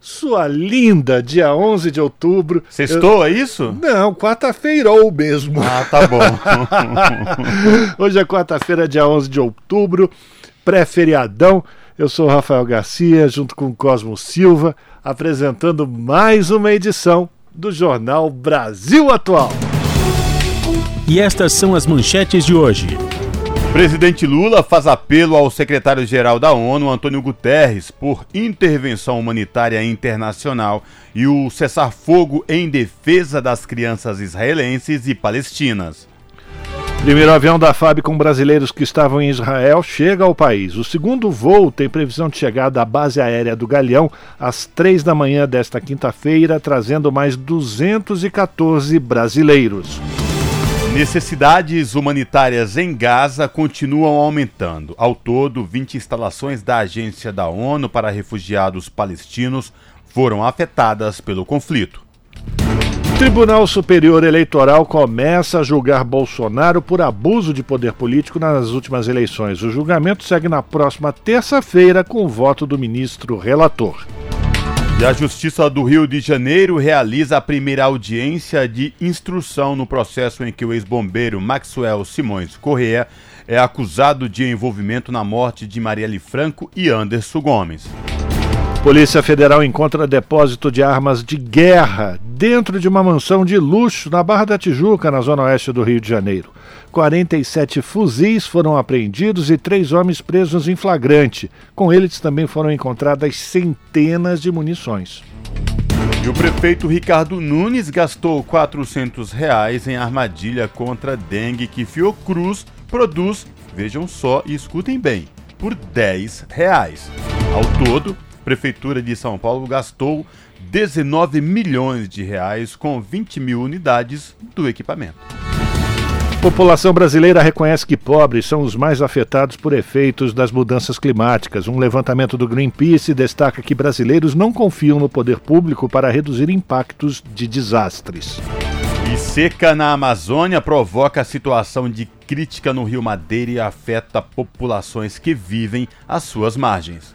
sua linda, dia 11 de outubro. Sextou, Eu... é isso? Não, quarta-feirou mesmo. Ah, tá bom. Hoje é quarta-feira, dia 11 de outubro, pré-feriadão. Eu sou o Rafael Garcia, junto com o Cosmo Silva, apresentando mais uma edição do Jornal Brasil Atual. E estas são as manchetes de hoje. Presidente Lula faz apelo ao secretário-geral da ONU, Antônio Guterres, por intervenção humanitária internacional e o cessar-fogo em defesa das crianças israelenses e palestinas. Primeiro avião da FAB com brasileiros que estavam em Israel chega ao país. O segundo voo tem previsão de chegada à base aérea do Galeão às três da manhã desta quinta-feira, trazendo mais 214 brasileiros. Necessidades humanitárias em Gaza continuam aumentando. Ao todo, 20 instalações da Agência da ONU para Refugiados Palestinos foram afetadas pelo conflito. Tribunal Superior Eleitoral começa a julgar Bolsonaro por abuso de poder político nas últimas eleições. O julgamento segue na próxima terça-feira com o voto do ministro relator. E a Justiça do Rio de Janeiro realiza a primeira audiência de instrução no processo em que o ex-bombeiro Maxwell Simões Correa é acusado de envolvimento na morte de Marielle Franco e Anderson Gomes. Polícia Federal encontra depósito de armas de guerra dentro de uma mansão de luxo na Barra da Tijuca, na zona oeste do Rio de Janeiro. 47 fuzis foram apreendidos e três homens presos em flagrante. Com eles também foram encontradas centenas de munições. E o prefeito Ricardo Nunes gastou 400 reais em armadilha contra dengue que Fiocruz produz, vejam só e escutem bem, por 10 reais. Ao todo, Prefeitura de São Paulo gastou 19 milhões de reais com 20 mil unidades do equipamento. População brasileira reconhece que pobres são os mais afetados por efeitos das mudanças climáticas. Um levantamento do Greenpeace destaca que brasileiros não confiam no poder público para reduzir impactos de desastres. E seca na Amazônia provoca situação de crítica no Rio Madeira e afeta populações que vivem às suas margens.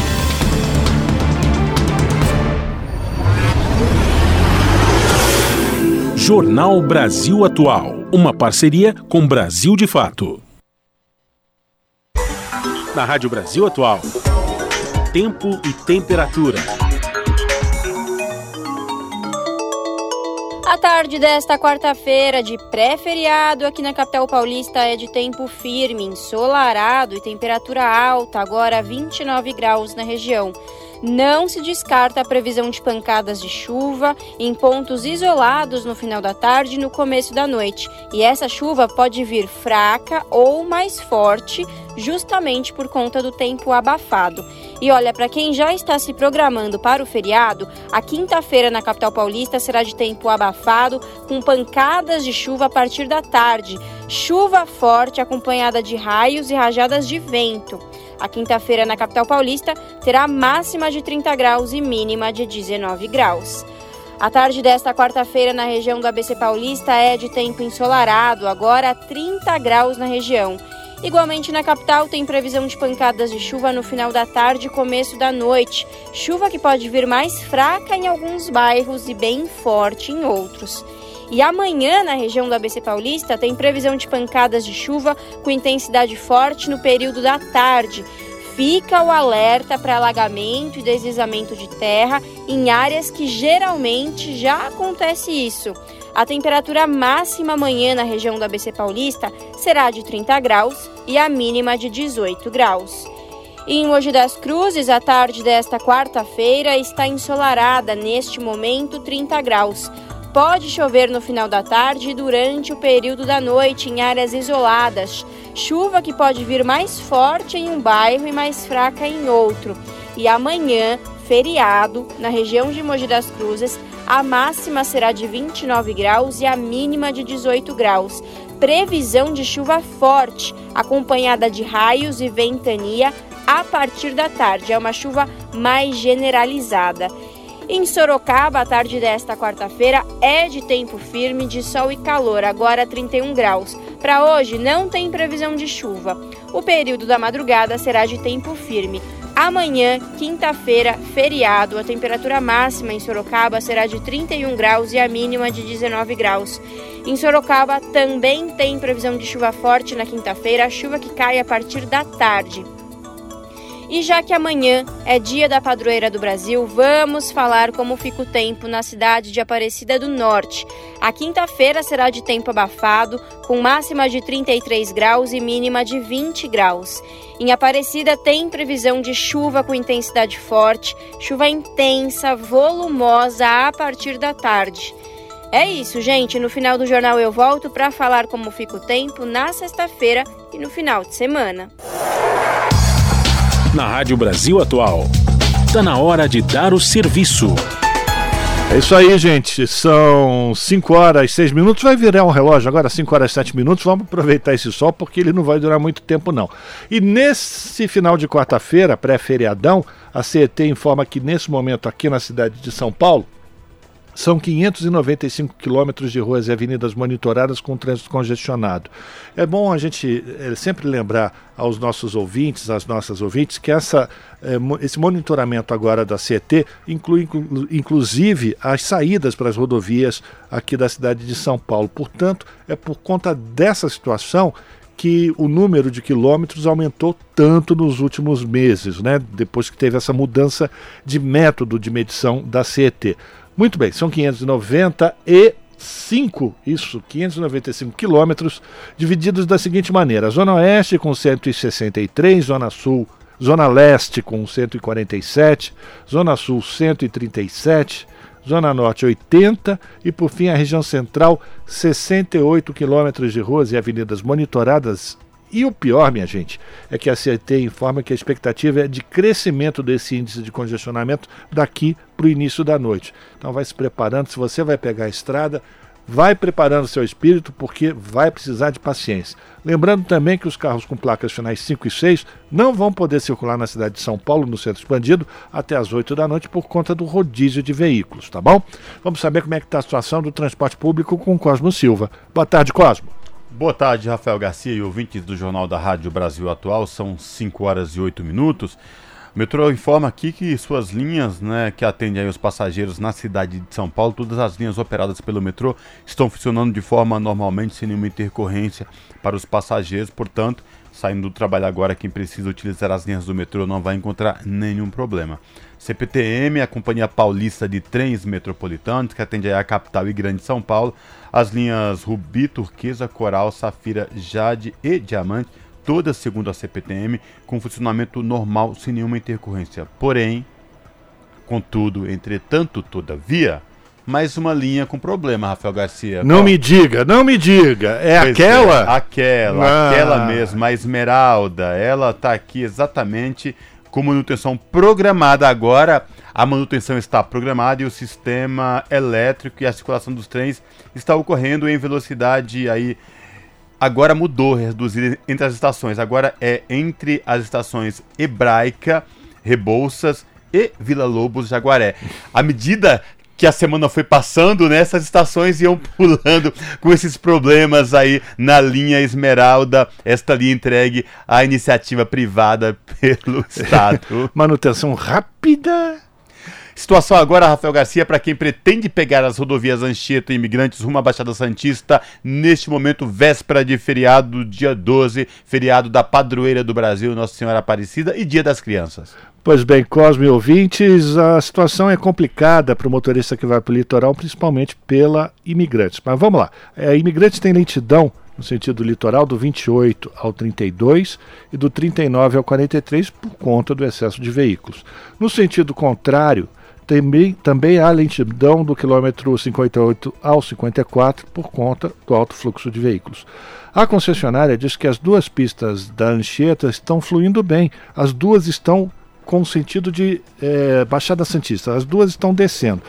Jornal Brasil Atual uma parceria com Brasil de Fato. Na Rádio Brasil Atual, tempo e temperatura. A tarde desta quarta-feira, de pré-feriado, aqui na capital paulista é de tempo firme, ensolarado e temperatura alta, agora 29 graus na região. Não se descarta a previsão de pancadas de chuva em pontos isolados no final da tarde e no começo da noite. E essa chuva pode vir fraca ou mais forte, justamente por conta do tempo abafado. E olha, para quem já está se programando para o feriado, a quinta-feira na capital paulista será de tempo abafado, com pancadas de chuva a partir da tarde. Chuva forte acompanhada de raios e rajadas de vento. A quinta-feira na capital paulista terá máxima de 30 graus e mínima de 19 graus. A tarde desta quarta-feira na região do ABC Paulista é de tempo ensolarado, agora 30 graus na região. Igualmente na capital tem previsão de pancadas de chuva no final da tarde e começo da noite. Chuva que pode vir mais fraca em alguns bairros e bem forte em outros. E amanhã, na região do ABC Paulista, tem previsão de pancadas de chuva com intensidade forte no período da tarde. Fica o alerta para alagamento e deslizamento de terra em áreas que geralmente já acontece isso. A temperatura máxima amanhã na região do ABC Paulista será de 30 graus e a mínima de 18 graus. em Mogi das Cruzes, a tarde desta quarta-feira está ensolarada, neste momento 30 graus. Pode chover no final da tarde e durante o período da noite em áreas isoladas. Chuva que pode vir mais forte em um bairro e mais fraca em outro. E amanhã, feriado, na região de Mogi das Cruzes, a máxima será de 29 graus e a mínima de 18 graus. Previsão de chuva forte, acompanhada de raios e ventania a partir da tarde. É uma chuva mais generalizada. Em Sorocaba, a tarde desta quarta-feira é de tempo firme, de sol e calor, agora 31 graus. Para hoje, não tem previsão de chuva. O período da madrugada será de tempo firme. Amanhã, quinta-feira, feriado, a temperatura máxima em Sorocaba será de 31 graus e a mínima de 19 graus. Em Sorocaba também tem previsão de chuva forte na quinta-feira, chuva que cai a partir da tarde. E já que amanhã é dia da padroeira do Brasil, vamos falar como fica o tempo na cidade de Aparecida do Norte. A quinta-feira será de tempo abafado, com máxima de 33 graus e mínima de 20 graus. Em Aparecida tem previsão de chuva com intensidade forte, chuva intensa, volumosa a partir da tarde. É isso, gente. No final do jornal eu volto para falar como fica o tempo na sexta-feira e no final de semana na Rádio Brasil Atual. Está na hora de dar o serviço. É isso aí, gente. São 5 horas e 6 minutos. Vai virar um relógio agora, 5 horas e 7 minutos. Vamos aproveitar esse sol porque ele não vai durar muito tempo, não. E nesse final de quarta-feira, pré-feriadão, a CET informa que nesse momento aqui na cidade de São Paulo, são 595 quilômetros de ruas e avenidas monitoradas com trânsito congestionado. É bom a gente é, sempre lembrar aos nossos ouvintes, às nossas ouvintes, que essa, é, esse monitoramento agora da CET inclui inclu, inclusive as saídas para as rodovias aqui da cidade de São Paulo. Portanto, é por conta dessa situação que o número de quilômetros aumentou tanto nos últimos meses, né? depois que teve essa mudança de método de medição da CET. Muito bem, são 595, isso, 595 quilômetros, divididos da seguinte maneira: Zona Oeste com 163, Zona Sul, Zona Leste com 147, Zona Sul 137, Zona Norte 80 e por fim a região central 68 quilômetros de ruas e avenidas monitoradas e o pior, minha gente, é que a CET informa que a expectativa é de crescimento desse índice de congestionamento daqui para o início da noite. Então vai se preparando, se você vai pegar a estrada, vai preparando seu espírito porque vai precisar de paciência. Lembrando também que os carros com placas finais 5 e 6 não vão poder circular na cidade de São Paulo, no centro expandido, até as 8 da noite por conta do rodízio de veículos, tá bom? Vamos saber como é que está a situação do transporte público com Cosmo Silva. Boa tarde, Cosmo. Boa tarde, Rafael Garcia e ouvintes do Jornal da Rádio Brasil Atual. São 5 horas e 8 minutos. O metrô informa aqui que suas linhas, né, que atendem os passageiros na cidade de São Paulo, todas as linhas operadas pelo metrô estão funcionando de forma normalmente, sem nenhuma intercorrência para os passageiros. Portanto, saindo do trabalho agora, quem precisa utilizar as linhas do metrô não vai encontrar nenhum problema. CPTM, a Companhia Paulista de Trens Metropolitanos, que atende a capital e grande São Paulo, as linhas Rubi, Turquesa, Coral, Safira, Jade e Diamante, todas segundo a CPTM, com funcionamento normal, sem nenhuma intercorrência. Porém, contudo, entretanto, todavia, mais uma linha com problema, Rafael Garcia. Não Qual? me diga, não me diga. É pois aquela? É, aquela, ah. aquela mesmo, a Esmeralda. Ela está aqui exatamente com manutenção programada agora. A manutenção está programada e o sistema elétrico e a circulação dos trens está ocorrendo em velocidade aí agora mudou, reduzida entre as estações. Agora é entre as estações Hebraica, Rebouças e Vila Lobos Jaguaré. À medida que a semana foi passando, né, essas estações iam pulando com esses problemas aí na linha Esmeralda, esta linha entregue à iniciativa privada pelo Estado. Manutenção rápida. Situação agora, Rafael Garcia, para quem pretende pegar as rodovias Anchieta e Imigrantes rumo à Baixada Santista, neste momento, véspera de feriado, dia 12, feriado da padroeira do Brasil, Nossa Senhora Aparecida e Dia das Crianças. Pois bem, Cosme ouvintes, a situação é complicada para o motorista que vai para o litoral, principalmente pela imigrantes. Mas vamos lá. É, imigrantes têm lentidão no sentido litoral do 28 ao 32 e do 39 ao 43 por conta do excesso de veículos. No sentido contrário, também, também há lentidão do quilômetro 58 ao 54 por conta do alto fluxo de veículos. A concessionária diz que as duas pistas da Anchieta estão fluindo bem, as duas estão com sentido de é, Baixada Santista, as duas estão descendo.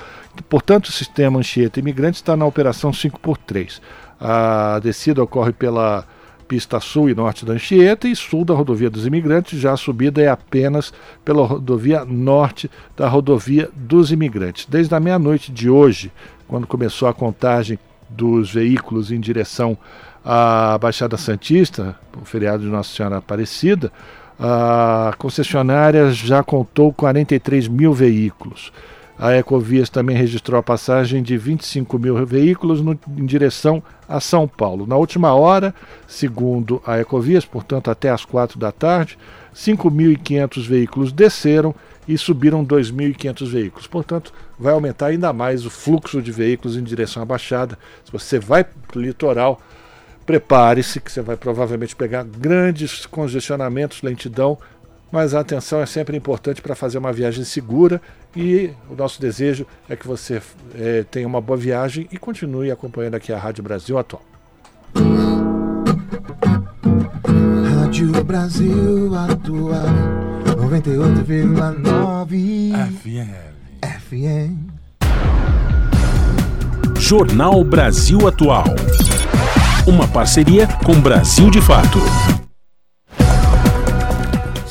Portanto, o sistema Anchieta Imigrante está na operação 5x3. A descida ocorre pela pista sul e norte da Anchieta e sul da rodovia dos imigrantes, já a subida é apenas pela rodovia norte da rodovia dos imigrantes. Desde a meia-noite de hoje, quando começou a contagem dos veículos em direção à Baixada Santista, o feriado de Nossa Senhora Aparecida, a concessionária já contou 43 mil veículos. A Ecovias também registrou a passagem de 25 mil veículos no, em direção a São Paulo. Na última hora, segundo a Ecovias, portanto até às quatro da tarde, 5.500 veículos desceram e subiram 2.500 veículos. Portanto, vai aumentar ainda mais o fluxo de veículos em direção à Baixada. Se você vai para o litoral, prepare-se que você vai provavelmente pegar grandes congestionamentos, lentidão mas a atenção é sempre importante para fazer uma viagem segura e o nosso desejo é que você é, tenha uma boa viagem e continue acompanhando aqui a Rádio Brasil Atual. Rádio Brasil Atual 98,9 FM. FM. Jornal Brasil Atual. Uma parceria com Brasil de Fato.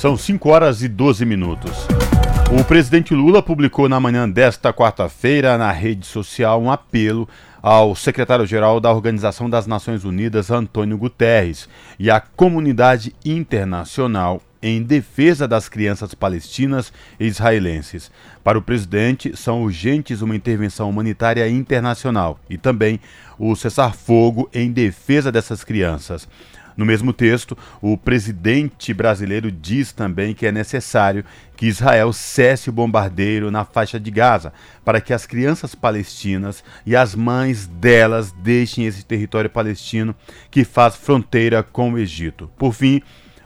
São 5 horas e 12 minutos. O presidente Lula publicou na manhã desta quarta-feira na rede social um apelo ao secretário-geral da Organização das Nações Unidas, Antônio Guterres, e à comunidade internacional em defesa das crianças palestinas e israelenses. Para o presidente, são urgentes uma intervenção humanitária internacional e também o cessar-fogo em defesa dessas crianças. No mesmo texto, o presidente brasileiro diz também que é necessário que Israel cesse o bombardeio na faixa de Gaza, para que as crianças palestinas e as mães delas deixem esse território palestino que faz fronteira com o Egito. Por fim,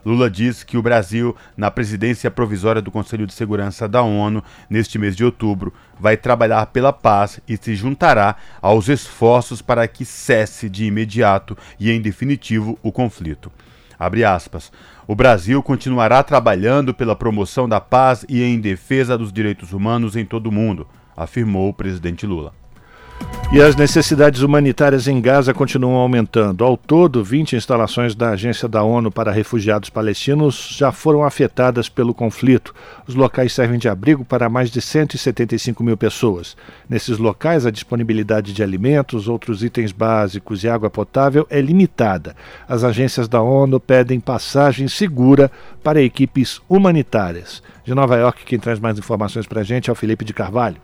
Lula diz que o Brasil, na presidência provisória do Conselho de Segurança da ONU, neste mês de outubro, vai trabalhar pela paz e se juntará aos esforços para que cesse de imediato e em definitivo o conflito. O Brasil continuará trabalhando pela promoção da paz e em defesa dos direitos humanos em todo o mundo, afirmou o presidente Lula. E as necessidades humanitárias em Gaza continuam aumentando. Ao todo, 20 instalações da Agência da ONU para Refugiados Palestinos já foram afetadas pelo conflito. Os locais servem de abrigo para mais de 175 mil pessoas. Nesses locais, a disponibilidade de alimentos, outros itens básicos e água potável é limitada. As agências da ONU pedem passagem segura para equipes humanitárias. De Nova York, quem traz mais informações para a gente é o Felipe de Carvalho.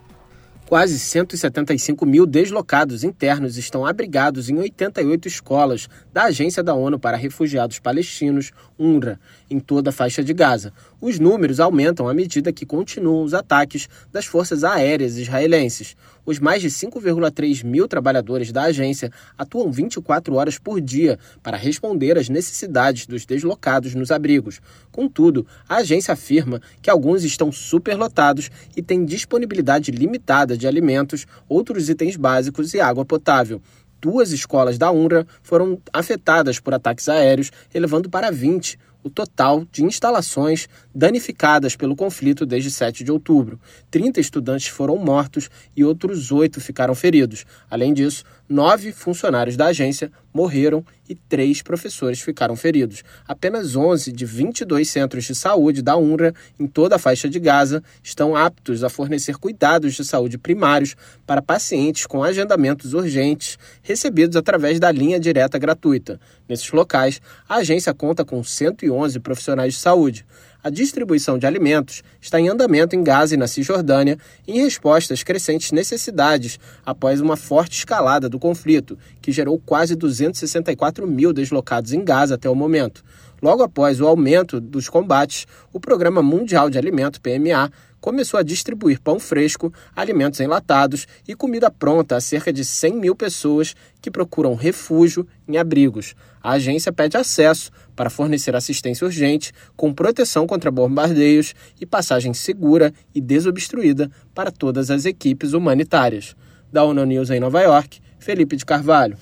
Quase 175 mil deslocados internos estão abrigados em 88 escolas da Agência da ONU para Refugiados Palestinos, UNRWA, em toda a faixa de Gaza. Os números aumentam à medida que continuam os ataques das forças aéreas israelenses. Os mais de 5,3 mil trabalhadores da agência atuam 24 horas por dia para responder às necessidades dos deslocados nos abrigos. Contudo, a agência afirma que alguns estão superlotados e têm disponibilidade limitada de alimentos, outros itens básicos e água potável duas escolas da UNRWA foram afetadas por ataques aéreos, elevando para 20 o total de instalações danificadas pelo conflito desde 7 de outubro. 30 estudantes foram mortos e outros oito ficaram feridos. Além disso, nove funcionários da agência morreram e três professores ficaram feridos. Apenas 11 de 22 centros de saúde da UNRWA em toda a faixa de Gaza estão aptos a fornecer cuidados de saúde primários para pacientes com agendamentos urgentes recebidos através da linha direta gratuita. Nesses locais, a agência conta com 111 profissionais de saúde a distribuição de alimentos está em andamento em Gaza e na Cisjordânia em resposta às crescentes necessidades após uma forte escalada do conflito, que gerou quase 264 mil deslocados em Gaza até o momento. Logo após o aumento dos combates, o Programa Mundial de Alimento, PMA, começou a distribuir pão fresco, alimentos enlatados e comida pronta a cerca de 100 mil pessoas que procuram refúgio em abrigos. A agência pede acesso para fornecer assistência urgente, com proteção contra bombardeios e passagem segura e desobstruída para todas as equipes humanitárias. Da ONU News em Nova York, Felipe de Carvalho.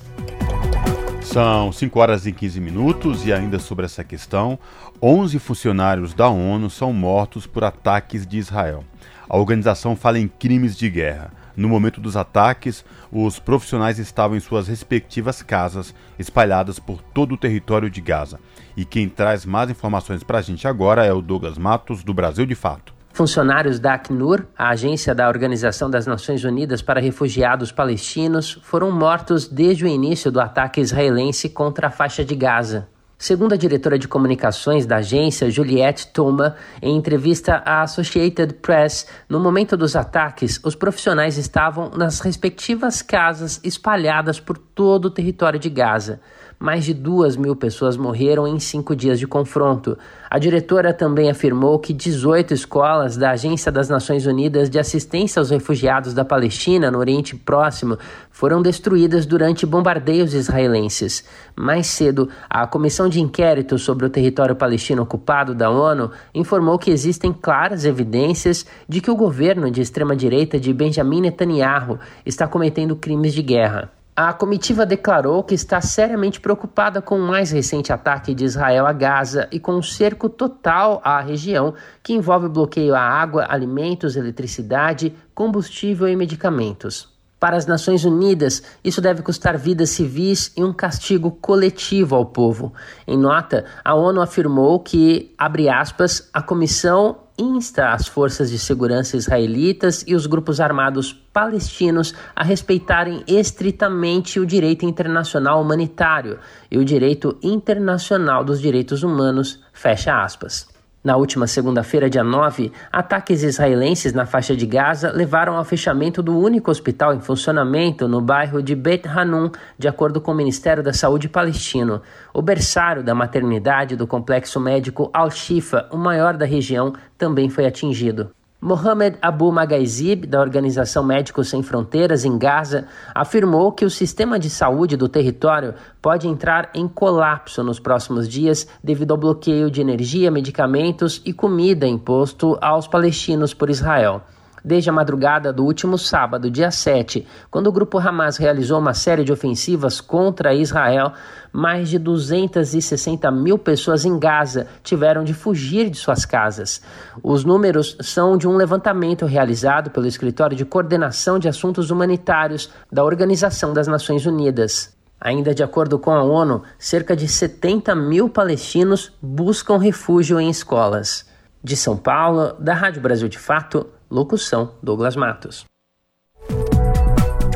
São 5 horas e 15 minutos e ainda sobre essa questão, 11 funcionários da ONU são mortos por ataques de Israel. A organização fala em crimes de guerra. No momento dos ataques, os profissionais estavam em suas respectivas casas, espalhadas por todo o território de Gaza. E quem traz mais informações para a gente agora é o Douglas Matos, do Brasil de Fato. Funcionários da Acnur, a agência da Organização das Nações Unidas para Refugiados Palestinos, foram mortos desde o início do ataque israelense contra a faixa de Gaza. Segundo a diretora de comunicações da agência, Juliette Toma, em entrevista à Associated Press, no momento dos ataques, os profissionais estavam nas respectivas casas espalhadas por todo o território de Gaza mais de duas mil pessoas morreram em cinco dias de confronto. A diretora também afirmou que 18 escolas da Agência das Nações Unidas de Assistência aos Refugiados da Palestina, no Oriente Próximo, foram destruídas durante bombardeios israelenses. Mais cedo, a Comissão de Inquérito sobre o Território Palestino Ocupado da ONU informou que existem claras evidências de que o governo de extrema-direita de Benjamin Netanyahu está cometendo crimes de guerra. A comitiva declarou que está seriamente preocupada com o mais recente ataque de Israel a Gaza e com o um cerco total à região, que envolve bloqueio à água, alimentos, eletricidade, combustível e medicamentos. Para as Nações Unidas, isso deve custar vidas civis e um castigo coletivo ao povo. Em nota, a ONU afirmou que, abre aspas, a comissão insta as forças de segurança israelitas e os grupos armados palestinos a respeitarem estritamente o direito internacional humanitário e o direito internacional dos direitos humanos. Fecha aspas. Na última segunda-feira, dia 9, ataques israelenses na faixa de Gaza levaram ao fechamento do único hospital em funcionamento no bairro de Bet Hanun, de acordo com o Ministério da Saúde palestino. O berçário da maternidade do complexo médico Al-Shifa, o maior da região, também foi atingido. Mohamed Abu Magaizib, da Organização Médicos Sem Fronteiras em Gaza, afirmou que o sistema de saúde do território pode entrar em colapso nos próximos dias devido ao bloqueio de energia, medicamentos e comida imposto aos palestinos por Israel desde a madrugada do último sábado, dia 7, quando o grupo Hamas realizou uma série de ofensivas contra Israel, mais de 260 mil pessoas em Gaza tiveram de fugir de suas casas. Os números são de um levantamento realizado pelo Escritório de Coordenação de Assuntos Humanitários da Organização das Nações Unidas. Ainda de acordo com a ONU, cerca de 70 mil palestinos buscam refúgio em escolas. De São Paulo, da Rádio Brasil de Fato, Locução: Douglas Matos.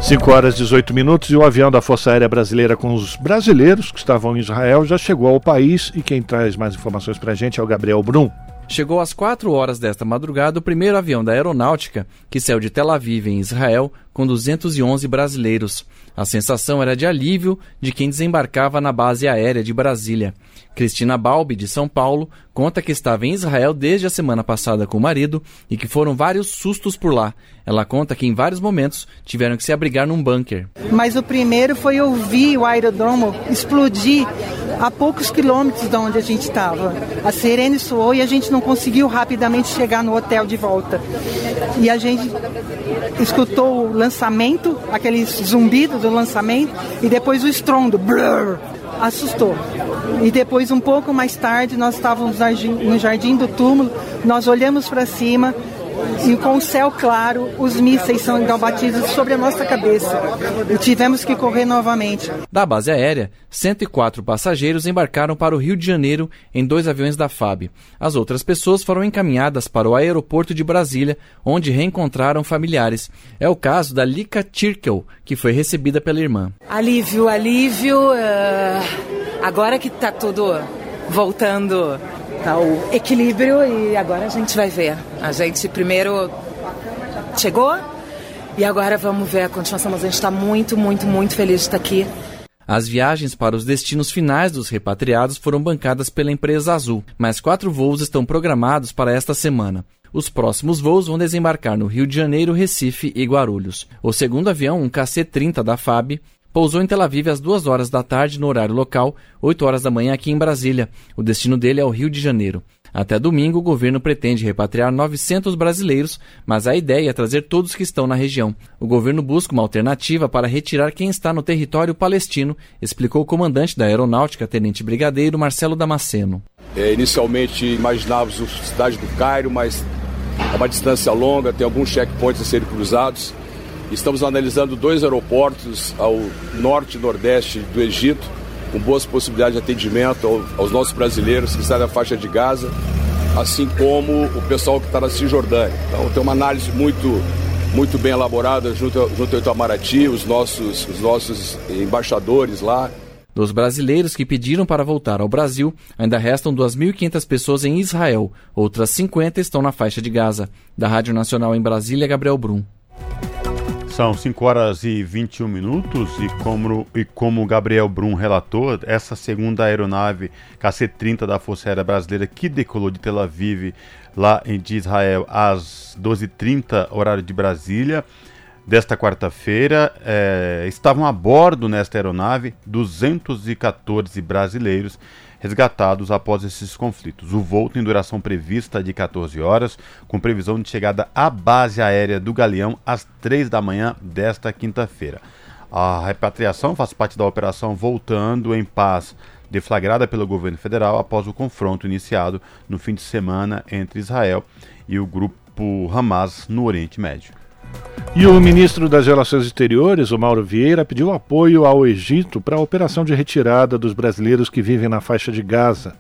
5 horas e 18 minutos e o avião da Força Aérea Brasileira com os brasileiros que estavam em Israel já chegou ao país e quem traz mais informações para a gente é o Gabriel Brum. Chegou às 4 horas desta madrugada o primeiro avião da aeronáutica que saiu de Tel Aviv, em Israel, com 211 brasileiros. A sensação era de alívio de quem desembarcava na base aérea de Brasília. Cristina Balbi, de São Paulo, conta que estava em Israel desde a semana passada com o marido e que foram vários sustos por lá. Ela conta que em vários momentos tiveram que se abrigar num bunker. Mas o primeiro foi ouvir o aerodromo explodir a poucos quilômetros de onde a gente estava. A sirene soou e a gente não conseguiu rapidamente chegar no hotel de volta. E a gente escutou o lançamento, aquele zumbido do lançamento, e depois o estrondo. Brrr, assustou. E depois, um pouco mais tarde, nós estávamos no jardim do túmulo, nós olhamos para cima e com o céu claro, os mísseis são então batidos sobre a nossa cabeça. E tivemos que correr novamente. Da base aérea, 104 passageiros embarcaram para o Rio de Janeiro em dois aviões da FAB. As outras pessoas foram encaminhadas para o aeroporto de Brasília, onde reencontraram familiares. É o caso da Lika Tirkel, que foi recebida pela irmã. Alívio, alívio. Uh, agora que está tudo voltando tá o equilíbrio e agora a gente vai ver. A gente primeiro chegou e agora vamos ver a continuação, mas a gente está muito, muito, muito feliz de estar aqui. As viagens para os destinos finais dos repatriados foram bancadas pela empresa Azul, mas quatro voos estão programados para esta semana. Os próximos voos vão desembarcar no Rio de Janeiro, Recife e Guarulhos. O segundo avião, um KC-30 da FAB, pousou em Tel Aviv às duas horas da tarde no horário local, 8 horas da manhã aqui em Brasília. O destino dele é o Rio de Janeiro. Até domingo, o governo pretende repatriar 900 brasileiros, mas a ideia é trazer todos que estão na região. O governo busca uma alternativa para retirar quem está no território palestino, explicou o comandante da Aeronáutica, Tenente Brigadeiro Marcelo Damasceno. É, inicialmente imaginávamos a cidade do Cairo, mas é uma distância longa, tem alguns checkpoints a serem cruzados. Estamos analisando dois aeroportos ao norte e nordeste do Egito com boas possibilidades de atendimento aos nossos brasileiros que estão na faixa de Gaza, assim como o pessoal que está na Cisjordânia. Então tem uma análise muito, muito bem elaborada junto, junto ao Itamaraty, os nossos, os nossos embaixadores lá. Dos brasileiros que pediram para voltar ao Brasil, ainda restam 2.500 pessoas em Israel. Outras 50 estão na faixa de Gaza. Da Rádio Nacional em Brasília, Gabriel Brum. São 5 horas e 21 minutos e como, e como o Gabriel Brum relatou, essa segunda aeronave KC-30 da Força Aérea Brasileira que decolou de Tel Aviv, lá em Israel, às 12h30, horário de Brasília, desta quarta-feira, é, estavam a bordo nesta aeronave 214 brasileiros resgatados após esses conflitos. O voo tem duração prevista de 14 horas, com previsão de chegada à base aérea do Galeão às 3 da manhã desta quinta-feira. A repatriação faz parte da operação Voltando em Paz, deflagrada pelo governo federal após o confronto iniciado no fim de semana entre Israel e o grupo Hamas no Oriente Médio. E o ministro das Relações Exteriores, o Mauro Vieira, pediu apoio ao Egito para a operação de retirada dos brasileiros que vivem na faixa de Gaza.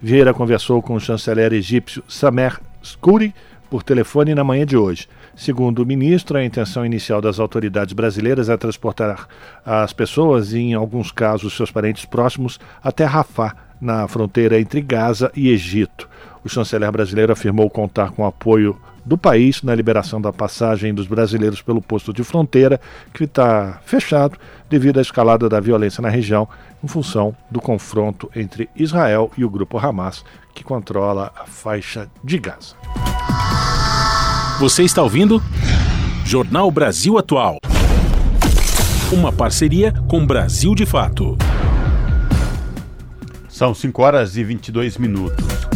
Vieira conversou com o chanceler egípcio Samer Skouri por telefone na manhã de hoje. Segundo o ministro, a intenção inicial das autoridades brasileiras é transportar as pessoas, e em alguns casos seus parentes próximos, até Rafah, na fronteira entre Gaza e Egito. O chanceler brasileiro afirmou contar com apoio do país na liberação da passagem dos brasileiros pelo posto de fronteira, que está fechado devido à escalada da violência na região, em função do confronto entre Israel e o grupo Hamas, que controla a faixa de Gaza. Você está ouvindo? Jornal Brasil Atual. Uma parceria com Brasil de Fato. São 5 horas e 22 minutos.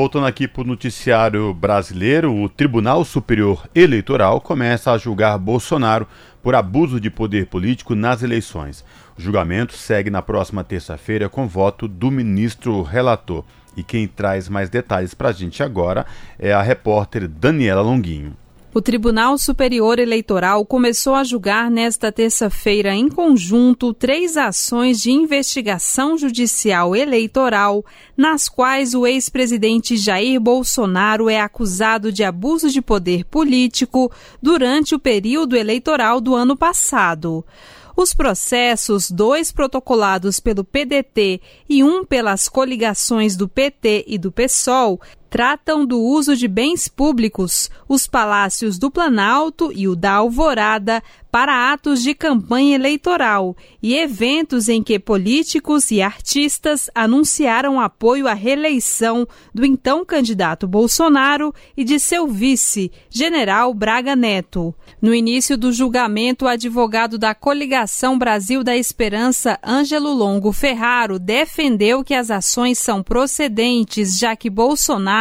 Voltando aqui para o noticiário brasileiro, o Tribunal Superior Eleitoral começa a julgar Bolsonaro por abuso de poder político nas eleições. O julgamento segue na próxima terça-feira com voto do ministro relator. E quem traz mais detalhes para a gente agora é a repórter Daniela Longuinho. O Tribunal Superior Eleitoral começou a julgar nesta terça-feira, em conjunto, três ações de investigação judicial eleitoral, nas quais o ex-presidente Jair Bolsonaro é acusado de abuso de poder político durante o período eleitoral do ano passado. Os processos, dois protocolados pelo PDT e um pelas coligações do PT e do PSOL, tratam do uso de bens públicos, os palácios do Planalto e o da Alvorada, para atos de campanha eleitoral e eventos em que políticos e artistas anunciaram apoio à reeleição do então candidato Bolsonaro e de seu vice, general Braga Neto. No início do julgamento, o advogado da coligação Brasil da Esperança, Ângelo Longo Ferraro, defendeu que as ações são procedentes, já que Bolsonaro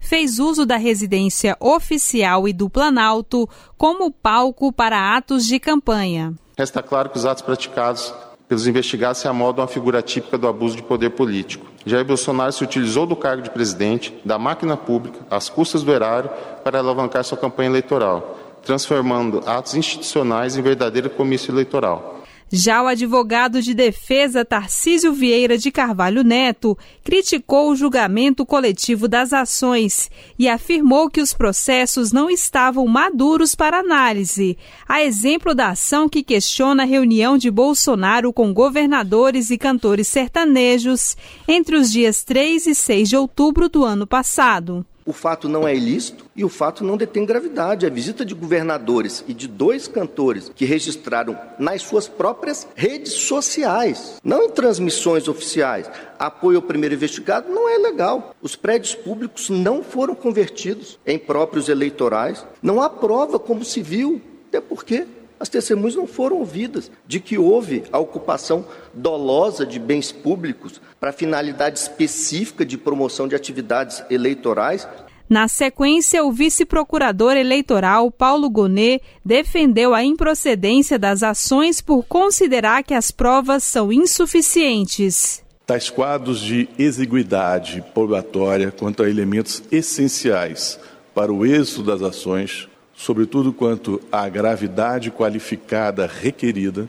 fez uso da residência oficial e do Planalto como palco para atos de campanha. Resta claro que os atos praticados pelos investigados se amodam a figura típica do abuso de poder político. Jair Bolsonaro se utilizou do cargo de presidente, da máquina pública, às custas do erário, para alavancar sua campanha eleitoral, transformando atos institucionais em verdadeiro comício eleitoral. Já o advogado de defesa Tarcísio Vieira de Carvalho Neto criticou o julgamento coletivo das ações e afirmou que os processos não estavam maduros para análise, a exemplo da ação que questiona a reunião de Bolsonaro com governadores e cantores sertanejos entre os dias 3 e 6 de outubro do ano passado. O fato não é ilícito e o fato não detém gravidade. A visita de governadores e de dois cantores que registraram nas suas próprias redes sociais, não em transmissões oficiais, apoio ao primeiro investigado não é legal. Os prédios públicos não foram convertidos em próprios eleitorais. Não há prova como se viu, até porque as testemunhas não foram ouvidas de que houve a ocupação dolosa de bens públicos para finalidade específica de promoção de atividades eleitorais. Na sequência, o vice-procurador eleitoral Paulo Gonet defendeu a improcedência das ações por considerar que as provas são insuficientes. Tais quadros de exiguidade probatória quanto a elementos essenciais para o êxito das ações sobretudo quanto à gravidade qualificada requerida,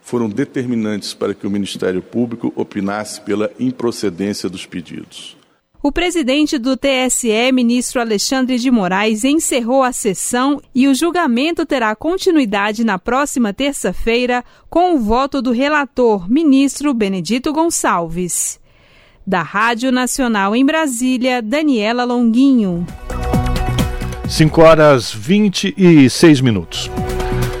foram determinantes para que o Ministério Público opinasse pela improcedência dos pedidos. O presidente do TSE, ministro Alexandre de Moraes, encerrou a sessão e o julgamento terá continuidade na próxima terça-feira com o voto do relator, ministro Benedito Gonçalves. Da Rádio Nacional em Brasília, Daniela Longuinho. 5 horas 26 minutos.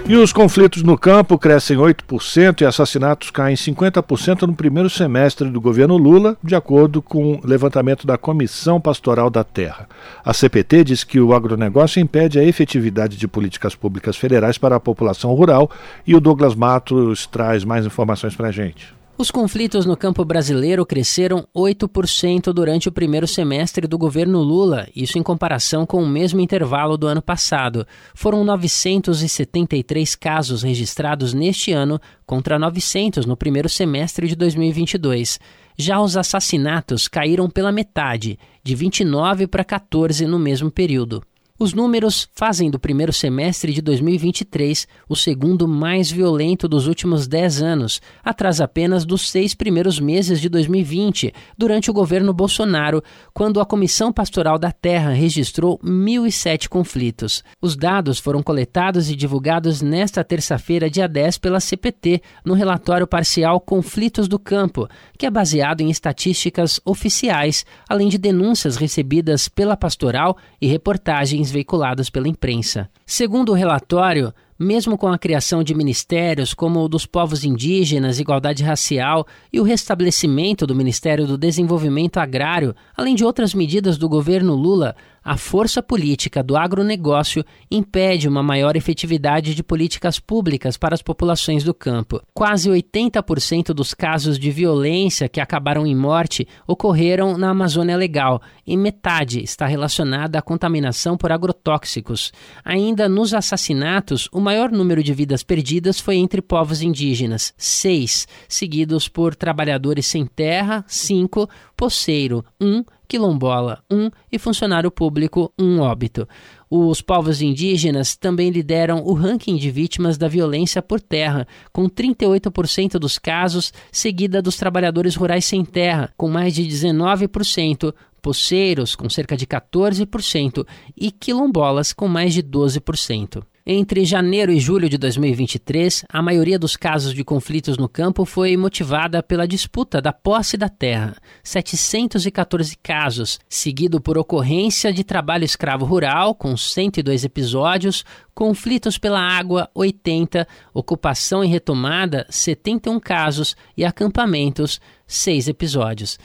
E os conflitos no campo crescem 8% e assassinatos caem 50% no primeiro semestre do governo Lula, de acordo com o levantamento da Comissão Pastoral da Terra. A CPT diz que o agronegócio impede a efetividade de políticas públicas federais para a população rural e o Douglas Matos traz mais informações para a gente. Os conflitos no campo brasileiro cresceram 8% durante o primeiro semestre do governo Lula, isso em comparação com o mesmo intervalo do ano passado. Foram 973 casos registrados neste ano contra 900 no primeiro semestre de 2022. Já os assassinatos caíram pela metade, de 29 para 14 no mesmo período. Os números fazem do primeiro semestre de 2023 o segundo mais violento dos últimos 10 anos, atrás apenas dos seis primeiros meses de 2020, durante o governo Bolsonaro, quando a Comissão Pastoral da Terra registrou 1.007 conflitos. Os dados foram coletados e divulgados nesta terça-feira, dia 10, pela CPT, no relatório parcial Conflitos do Campo, que é baseado em estatísticas oficiais, além de denúncias recebidas pela pastoral e reportagens veiculadas pela imprensa. Segundo o relatório, mesmo com a criação de ministérios como o dos povos indígenas, igualdade racial e o restabelecimento do Ministério do Desenvolvimento Agrário, além de outras medidas do governo Lula, a força política do agronegócio impede uma maior efetividade de políticas públicas para as populações do campo. Quase 80% dos casos de violência que acabaram em morte ocorreram na Amazônia Legal e metade está relacionada à contaminação por agrotóxicos. Ainda nos assassinatos, o maior número de vidas perdidas foi entre povos indígenas, seis, seguidos por trabalhadores sem terra, cinco, poceiro, um, quilombola, um e funcionário público, um óbito. Os povos indígenas também lideram o ranking de vítimas da violência por terra, com 38% dos casos, seguida dos trabalhadores rurais sem terra, com mais de 19%, poceiros, com cerca de 14%, e quilombolas, com mais de 12%. Entre janeiro e julho de 2023, a maioria dos casos de conflitos no campo foi motivada pela disputa da posse da terra, 714 casos, seguido por ocorrência de trabalho escravo rural, com 102 episódios, conflitos pela água, 80, ocupação e retomada, 71 casos e acampamentos, 6 episódios.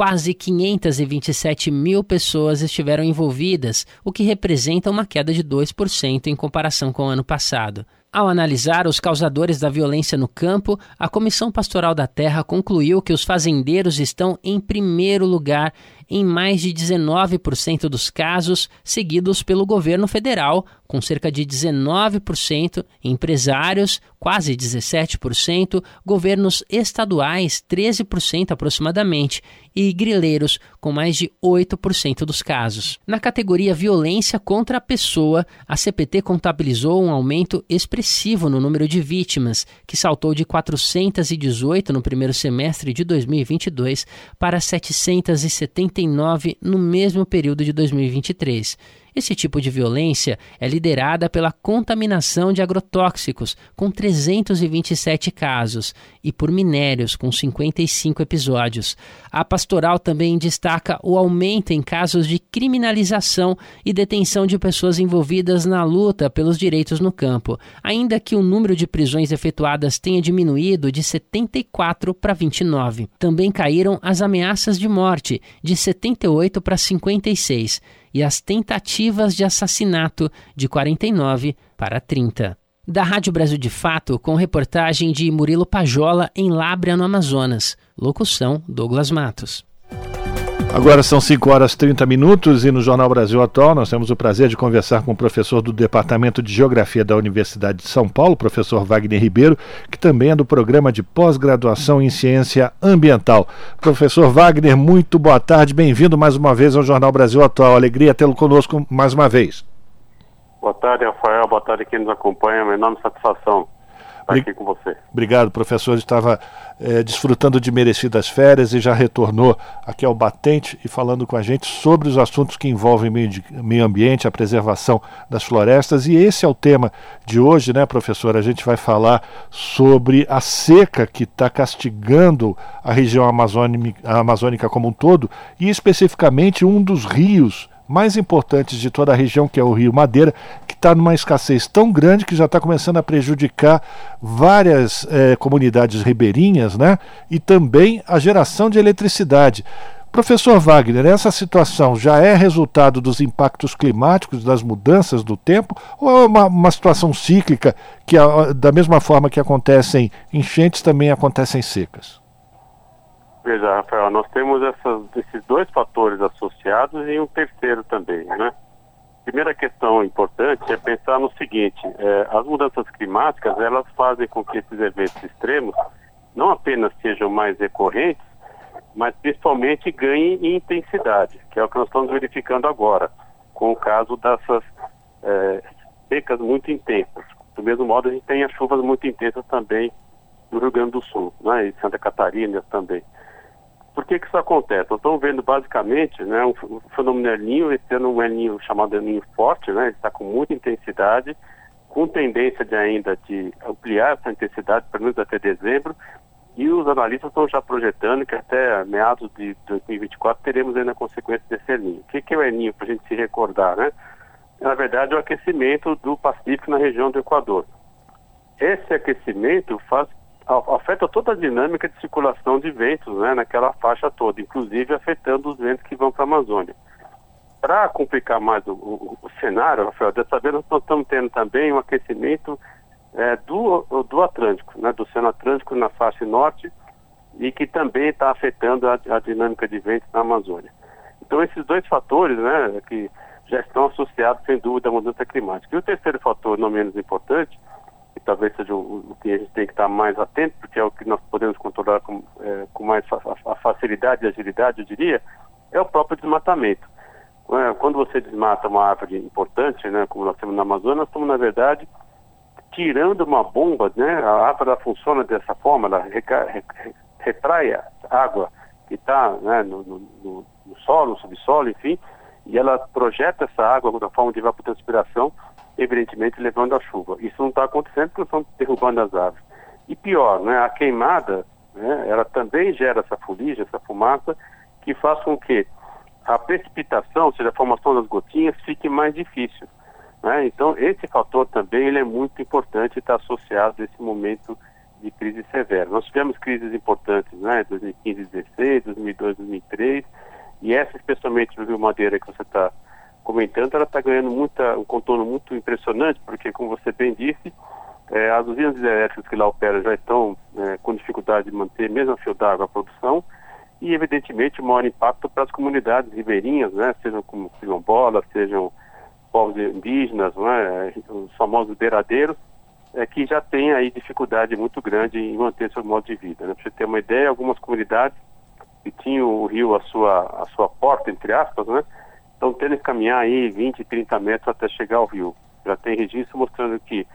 Quase 527 mil pessoas estiveram envolvidas, o que representa uma queda de 2% em comparação com o ano passado. Ao analisar os causadores da violência no campo, a Comissão Pastoral da Terra concluiu que os fazendeiros estão em primeiro lugar em mais de 19% dos casos, seguidos pelo governo federal, com cerca de 19%, empresários, quase 17%, governos estaduais, 13% aproximadamente, e grileiros, com mais de 8% dos casos. Na categoria violência contra a pessoa, a CPT contabilizou um aumento expressivo no número de vítimas, que saltou de 418 no primeiro semestre de 2022 para 779 no mesmo período de 2023. Esse tipo de violência é liderada pela contaminação de agrotóxicos, com 327 casos, e por minérios, com 55 episódios. A pastoral também destaca o aumento em casos de criminalização e detenção de pessoas envolvidas na luta pelos direitos no campo, ainda que o número de prisões efetuadas tenha diminuído de 74 para 29. Também caíram as ameaças de morte, de 78 para 56 e as tentativas de assassinato de 49 para 30. Da Rádio Brasil de Fato, com reportagem de Murilo Pajola em Lábrea, no Amazonas. Locução: Douglas Matos. Agora são 5 horas e 30 minutos e no Jornal Brasil Atual nós temos o prazer de conversar com o professor do Departamento de Geografia da Universidade de São Paulo, professor Wagner Ribeiro, que também é do programa de pós-graduação em Ciência Ambiental. Professor Wagner, muito boa tarde, bem-vindo mais uma vez ao Jornal Brasil Atual. Alegria tê-lo conosco mais uma vez. Boa tarde, Rafael. Boa tarde quem nos acompanha. Uma enorme satisfação estar aqui com você. Obrigado, professor. Estava é, desfrutando de merecidas férias e já retornou aqui ao Batente e falando com a gente sobre os assuntos que envolvem meio, de, meio ambiente, a preservação das florestas. E esse é o tema de hoje, né, professor? A gente vai falar sobre a seca que está castigando a região amazônica, a amazônica como um todo e especificamente um dos rios mais importantes de toda a região, que é o Rio Madeira, que está numa escassez tão grande que já está começando a prejudicar várias eh, comunidades ribeirinhas, né? E também a geração de eletricidade. Professor Wagner, essa situação já é resultado dos impactos climáticos, das mudanças do tempo, ou é uma, uma situação cíclica que, da mesma forma que acontecem enchentes, também acontecem secas? Veja, Rafael, nós temos essas, esses dois fatores associados e um terceiro também, né? Primeira questão importante é pensar no seguinte: é, as mudanças climáticas elas fazem com que esses eventos extremos não apenas sejam mais recorrentes, mas principalmente ganhem em intensidade, que é o que nós estamos verificando agora, com o caso dessas é, secas muito intensas. Do mesmo modo, a gente tem as chuvas muito intensas também no Rio Grande do Sul, né, e Santa Catarina também. Por que, que isso acontece? Nós estamos vendo basicamente né, um, fenômeno El esse ano um El Ninho chamado El Ninho forte, né, está com muita intensidade, com tendência de ainda de ampliar essa intensidade, pelo menos até dezembro, e os analistas estão já projetando que até meados de 2024 teremos ainda consequências desse El Ninho. O que, que é o El Ninho, para a gente se recordar, né? Na verdade, é o aquecimento do Pacífico na região do Equador. Esse aquecimento faz afeta toda a dinâmica de circulação de ventos né, naquela faixa toda, inclusive afetando os ventos que vão para a Amazônia. Para complicar mais o, o, o, cenário, Rafael, dessa vez nós estamos tendo também um aquecimento é, do, do Atlântico, né, do Oceano Atlântico na faixa norte e que também está afetando a, a, dinâmica de ventos na Amazônia. Então esses dois fatores, né, que já estão associados sem dúvida à mudança climática. E o terceiro fator, não menos importante, que talvez seja o, o, que a gente tem que estar mais atento, porque é o que nós podemos controlar com, é, com mais fa a facilidade e agilidade, eu diria, é o próprio desmatamento. É, quando você desmata uma árvore importante, né, como nós temos na Amazônia, nós estamos, na verdade, tirando uma bomba, né, a árvore funciona dessa forma, ela retrai a água que está né, no, no, no, solo, no subsolo, enfim, e ela projeta essa água da forma de evapotranspiração evidentemente levando a chuva. Isso não está acontecendo porque estão derrubando as árvores. E pior, né, a queimada, né, ela também gera essa fuligem, essa fumaça, que faz com que a precipitação, ou seja, a formação das gotinhas, fique mais difícil. Né? Então, esse fator também ele é muito importante e está associado a esse momento de crise severa. Nós tivemos crises importantes, né, 2015, 2016, 2002, 2003, e essa especialmente no Rio Madeira que você está comentando, ela está ganhando muita, um contorno muito impressionante, porque, como você bem disse, é, as usinas elétricas que lá operam já estão é, com dificuldade de manter, mesmo a fio d'água, a produção, e, evidentemente, o maior impacto para as comunidades ribeirinhas, né, sejam como quilombolas, sejam povos indígenas, né, os famosos beiradeiros, é, que já têm aí dificuldade muito grande em manter seu modo de vida. Né? Para você ter uma ideia, algumas comunidades que tinham o rio à sua, à sua porta, entre aspas, né, estão tendo que caminhar aí 20, 30 metros até chegar ao rio. Já tem registro mostrando que,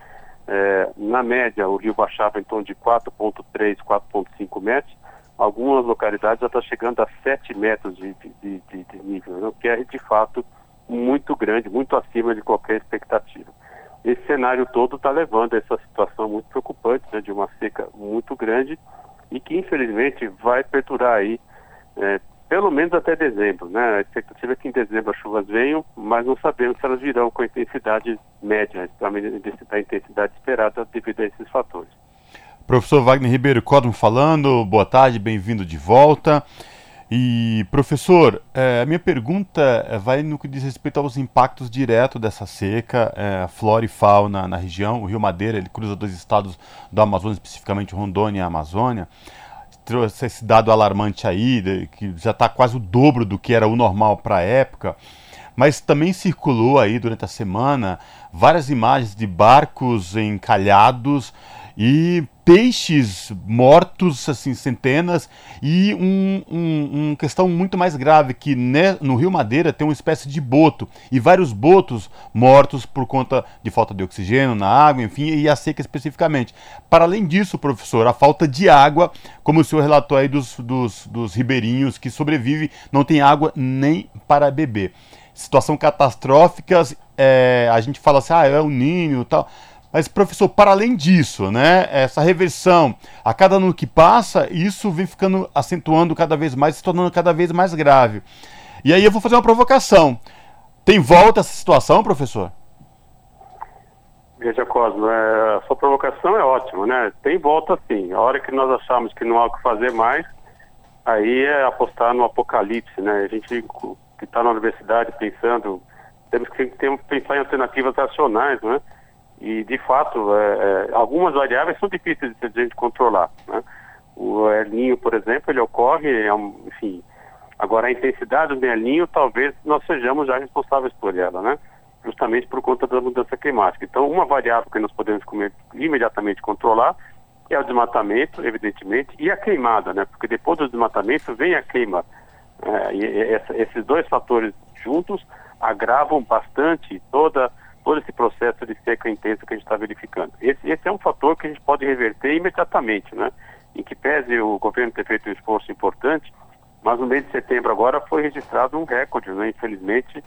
é, na média, o rio baixava em torno de 4,3, 4,5 metros. Algumas localidades já está chegando a 7 metros de, de, de, de nível, né? o que é, de fato, muito grande, muito acima de qualquer expectativa. Esse cenário todo está levando a essa situação muito preocupante, né, de uma seca muito grande e que infelizmente vai perdurar aí é, pelo menos até dezembro. Né? A expectativa é que em dezembro as chuvas venham, mas não sabemos se elas virão com a intensidade média, a intensidade esperada devido a esses fatores. Professor Wagner Ribeiro Cosmo falando, boa tarde, bem-vindo de volta. E, professor, é, a minha pergunta é, vai no que diz respeito aos impactos diretos dessa seca, é, flora e fauna na região. O Rio Madeira ele cruza dois estados do Amazonas, especificamente Rondônia e Amazônia. Trouxe esse dado alarmante aí, que já está quase o dobro do que era o normal para a época. Mas também circulou aí durante a semana várias imagens de barcos encalhados e peixes mortos, assim, centenas, e um, um, uma questão muito mais grave, que ne, no Rio Madeira tem uma espécie de boto, e vários botos mortos por conta de falta de oxigênio na água, enfim, e a seca especificamente. Para além disso, professor, a falta de água, como o senhor relatou aí dos, dos, dos ribeirinhos que sobrevivem, não tem água nem para beber. Situação catastrófica, é, a gente fala assim, ah, é o ninho e tal mas, professor, para além disso, né, essa reversão, a cada ano que passa, isso vem ficando acentuando cada vez mais, se tornando cada vez mais grave. E aí eu vou fazer uma provocação. Tem volta essa situação, professor? Veja, Cosmo, é, a sua provocação é ótima, né? Tem volta sim. A hora que nós achamos que não há o que fazer mais, aí é apostar no apocalipse, né? A gente que está na universidade pensando, temos que ter, pensar em alternativas racionais, né? E, de fato, é, é, algumas variáveis são difíceis de gente controlar. Né? O El por exemplo, ele ocorre, é um, enfim, agora a intensidade do El talvez nós sejamos já responsáveis por ela, né? justamente por conta da mudança climática. Então, uma variável que nós podemos imediatamente controlar é o desmatamento, evidentemente, e a queimada, né? Porque depois do desmatamento vem a queima. É, e, e, esses dois fatores juntos agravam bastante toda todo esse processo de seca intensa que a gente está verificando. Esse, esse, é um fator que a gente pode reverter imediatamente, né? Em que pese o governo ter feito um esforço importante, mas no mês de setembro agora foi registrado um recorde, né? Infelizmente,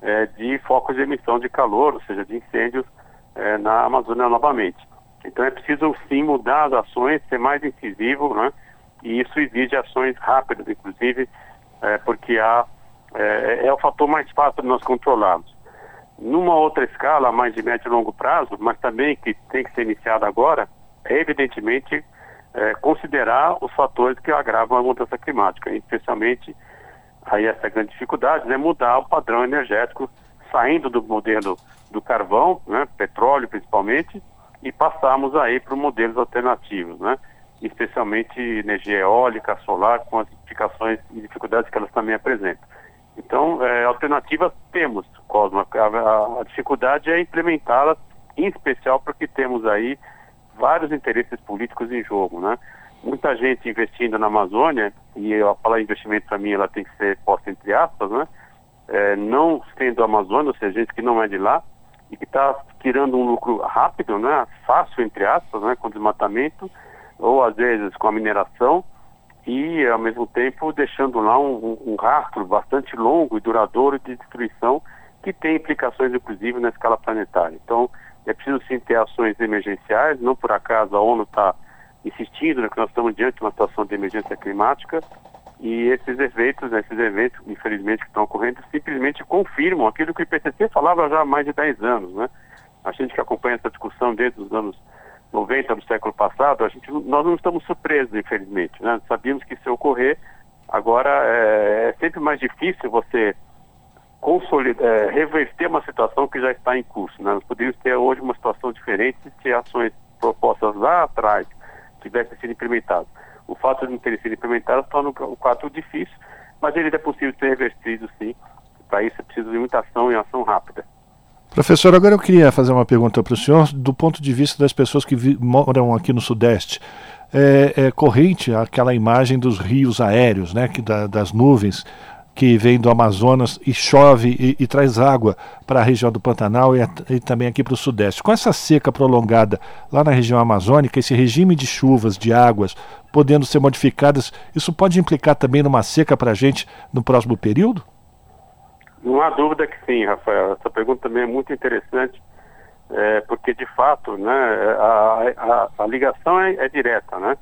é, de focos de emissão de calor, ou seja, de incêndios é, na Amazônia novamente. Então é preciso sim mudar as ações, ser mais incisivo, né? E isso exige ações rápidas, inclusive, é, porque há, é, é o fator mais fácil de nós controlarmos. Numa outra escala, mais de médio e longo prazo, mas também que tem que ser iniciada agora, é evidentemente é, considerar os fatores que agravam a mudança climática, especialmente aí essa grande dificuldade, né, mudar o padrão energético, saindo do modelo do carvão, né, petróleo principalmente, e passarmos aí para modelos alternativos, né, especialmente energia eólica, solar, com as implicações e dificuldades que elas também apresentam. Então, é, alternativas temos, Cosmo. A, a, a dificuldade é implementá-las, em especial porque temos aí vários interesses políticos em jogo, né? Muita gente investindo na Amazônia, e eu falar investimento para mim ela tem que ser posta entre aspas, né? É, não sendo Amazônia, ou seja, gente que não é de lá, e que está tirando um lucro rápido, né? Fácil, entre aspas, né? Com desmatamento, ou às vezes com a mineração, e, ao mesmo tempo, deixando lá um, um, rastro bastante longo e duradouro de destruição que tem implicações, inclusive, na escala planetária. Então, é preciso sim ter ações emergenciais, não por acaso a ONU está insistindo né, que nós estamos diante de uma situação de emergência climática e esses eventos, né, esses eventos, infelizmente, que estão ocorrendo, simplesmente confirmam aquilo que o IPCC falava já há mais de 10 anos, né? A gente que acompanha essa discussão desde os anos 90 do século passado, a gente, nós não estamos surpresos, infelizmente. Né? Sabíamos que isso ia ocorrer. Agora, é, é sempre mais difícil você consolidar, é, reverter uma situação que já está em curso. Né? Nós poderíamos ter hoje uma situação diferente se ações propostas lá atrás tivessem sido implementadas. O fato de não terem sido implementadas torna o quadro difícil, mas ele é possível ser revertido, sim. Para isso é preciso de muita ação e ação rápida. Professor, agora eu queria fazer uma pergunta para o senhor do ponto de vista das pessoas que moram aqui no Sudeste. É, é, corrente aquela imagem dos rios aéreos, né, que da, das nuvens que vem do Amazonas e chove e, e traz água para a região do Pantanal e, e também aqui para o Sudeste. Com essa seca prolongada lá na região amazônica, esse regime de chuvas, de águas, podendo ser modificadas, isso pode implicar também numa seca para a gente no próximo período? Não há dúvida que sim, Rafael. Essa pergunta também é muito interessante, é, porque de fato, né, a, a, a ligação é, é, direta, né?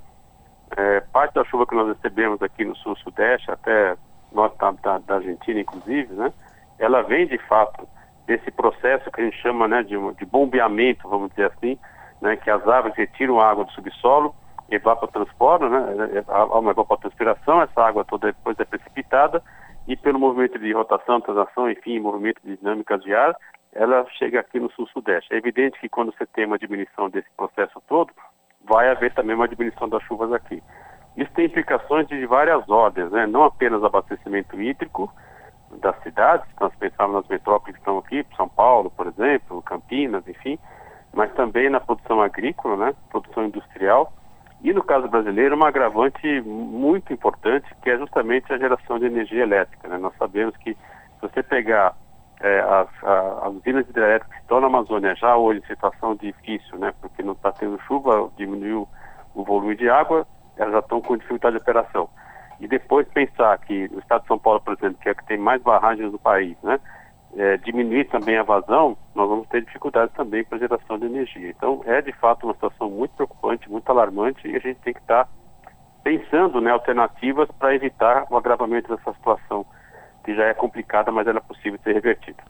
É, parte da chuva que nós recebemos aqui no sul-sudeste, até norte da, da, Argentina, inclusive, né? Ela vem de fato desse processo que a gente chama, né, de, de bombeamento, vamos dizer assim, né, que as árvores retiram a água do subsolo, evapotransportam, né, há uma evapotranspiração, essa água toda depois é precipitada e pelo movimento de rotação, transação, enfim, movimento de dinâmica de ar, ela chega aqui no sul-sudeste. É evidente que quando você tem uma diminuição desse processo todo, vai haver também uma diminuição das chuvas aqui. Isso tem implicações de várias ordens, né? não apenas abastecimento hídrico das cidades, nós pensarmos nas metrópoles que estão aqui, São Paulo, por exemplo, Campinas, enfim, mas também na produção agrícola, né? produção industrial, e no caso brasileiro, um agravante muito importante, que é justamente a geração de energia elétrica. Né? Nós sabemos que se você pegar é, as, as usinas hidrelétricas que estão na Amazônia já hoje em situação difícil, né? porque não está tendo chuva, diminuiu o volume de água, elas já estão com dificuldade de operação. E depois pensar que o estado de São Paulo, por exemplo, que é que tem mais barragens do país, né? É, diminuir também a vazão, nós vamos ter dificuldades também para geração de energia. Então, é de fato uma situação muito preocupante, muito alarmante e a gente tem que estar tá pensando né, alternativas para evitar o agravamento dessa situação, que já é complicada, mas ela é possível ser revertida.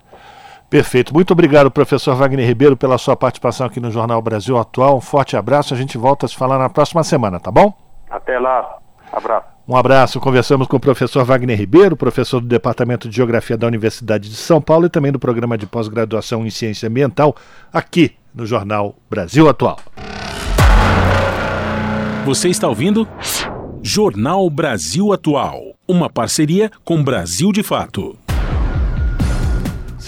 Perfeito. Muito obrigado, professor Wagner Ribeiro, pela sua participação aqui no Jornal Brasil Atual. Um forte abraço. A gente volta a se falar na próxima semana, tá bom? Até lá. Abraço. Um abraço. Conversamos com o professor Wagner Ribeiro, professor do Departamento de Geografia da Universidade de São Paulo e também do programa de pós-graduação em Ciência Ambiental, aqui no Jornal Brasil Atual. Você está ouvindo? Jornal Brasil Atual. Uma parceria com Brasil de Fato.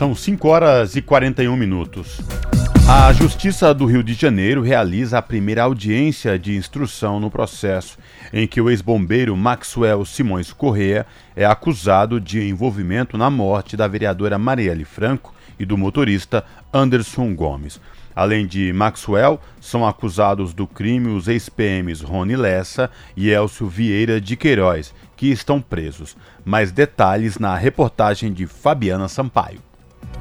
São 5 horas e 41 minutos. A Justiça do Rio de Janeiro realiza a primeira audiência de instrução no processo em que o ex-bombeiro Maxwell Simões Correa é acusado de envolvimento na morte da vereadora Marielle Franco e do motorista Anderson Gomes. Além de Maxwell, são acusados do crime os ex-PMs Rony Lessa e Elcio Vieira de Queiroz, que estão presos. Mais detalhes na reportagem de Fabiana Sampaio.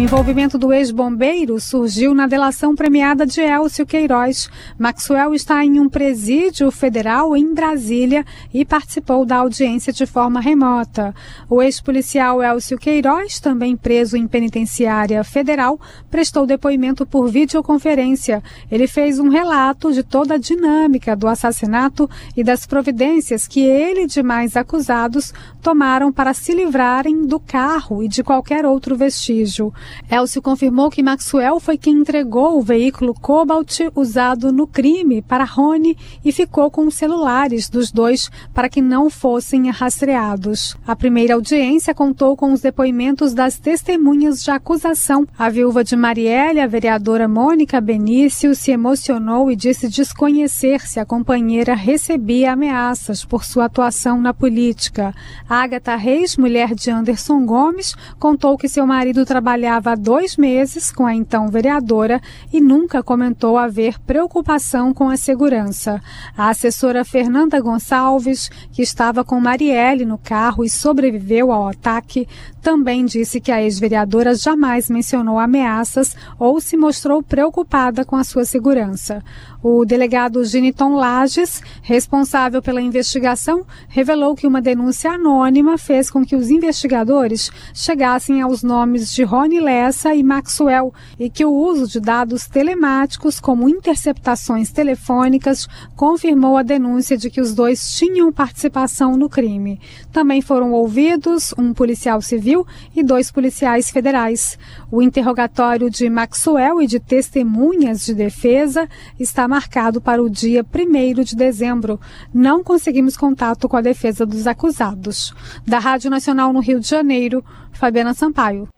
O envolvimento do ex-bombeiro surgiu na delação premiada de Elcio Queiroz. Maxwell está em um presídio federal em Brasília e participou da audiência de forma remota. O ex-policial Elcio Queiroz, também preso em penitenciária federal, prestou depoimento por videoconferência. Ele fez um relato de toda a dinâmica do assassinato e das providências que ele e demais acusados tomaram para se livrarem do carro e de qualquer outro vestígio. Elcio confirmou que Maxwell foi quem entregou o veículo Cobalt usado no crime para Rony e ficou com os celulares dos dois para que não fossem rastreados. A primeira audiência contou com os depoimentos das testemunhas de acusação. A viúva de Marielle, a vereadora Mônica Benício, se emocionou e disse desconhecer se a companheira recebia ameaças por sua atuação na política. Agatha Reis, mulher de Anderson Gomes, contou que seu marido trabalhava trabalhava há dois meses com a então vereadora e nunca comentou haver preocupação com a segurança. A assessora Fernanda Gonçalves, que estava com Marielle no carro e sobreviveu ao ataque, também disse que a ex-vereadora jamais mencionou ameaças ou se mostrou preocupada com a sua segurança. O delegado Giniton Lages, responsável pela investigação, revelou que uma denúncia anônima fez com que os investigadores chegassem aos nomes de Rony Lessa e Maxwell e que o uso de dados telemáticos, como interceptações telefônicas, confirmou a denúncia de que os dois tinham participação no crime. Também foram ouvidos um policial civil e dois policiais federais. O interrogatório de Maxwell e de testemunhas de defesa está marcado para o dia 1 de dezembro. Não conseguimos contato com a defesa dos acusados. Da Rádio Nacional no Rio de Janeiro, Fabiana Sampaio.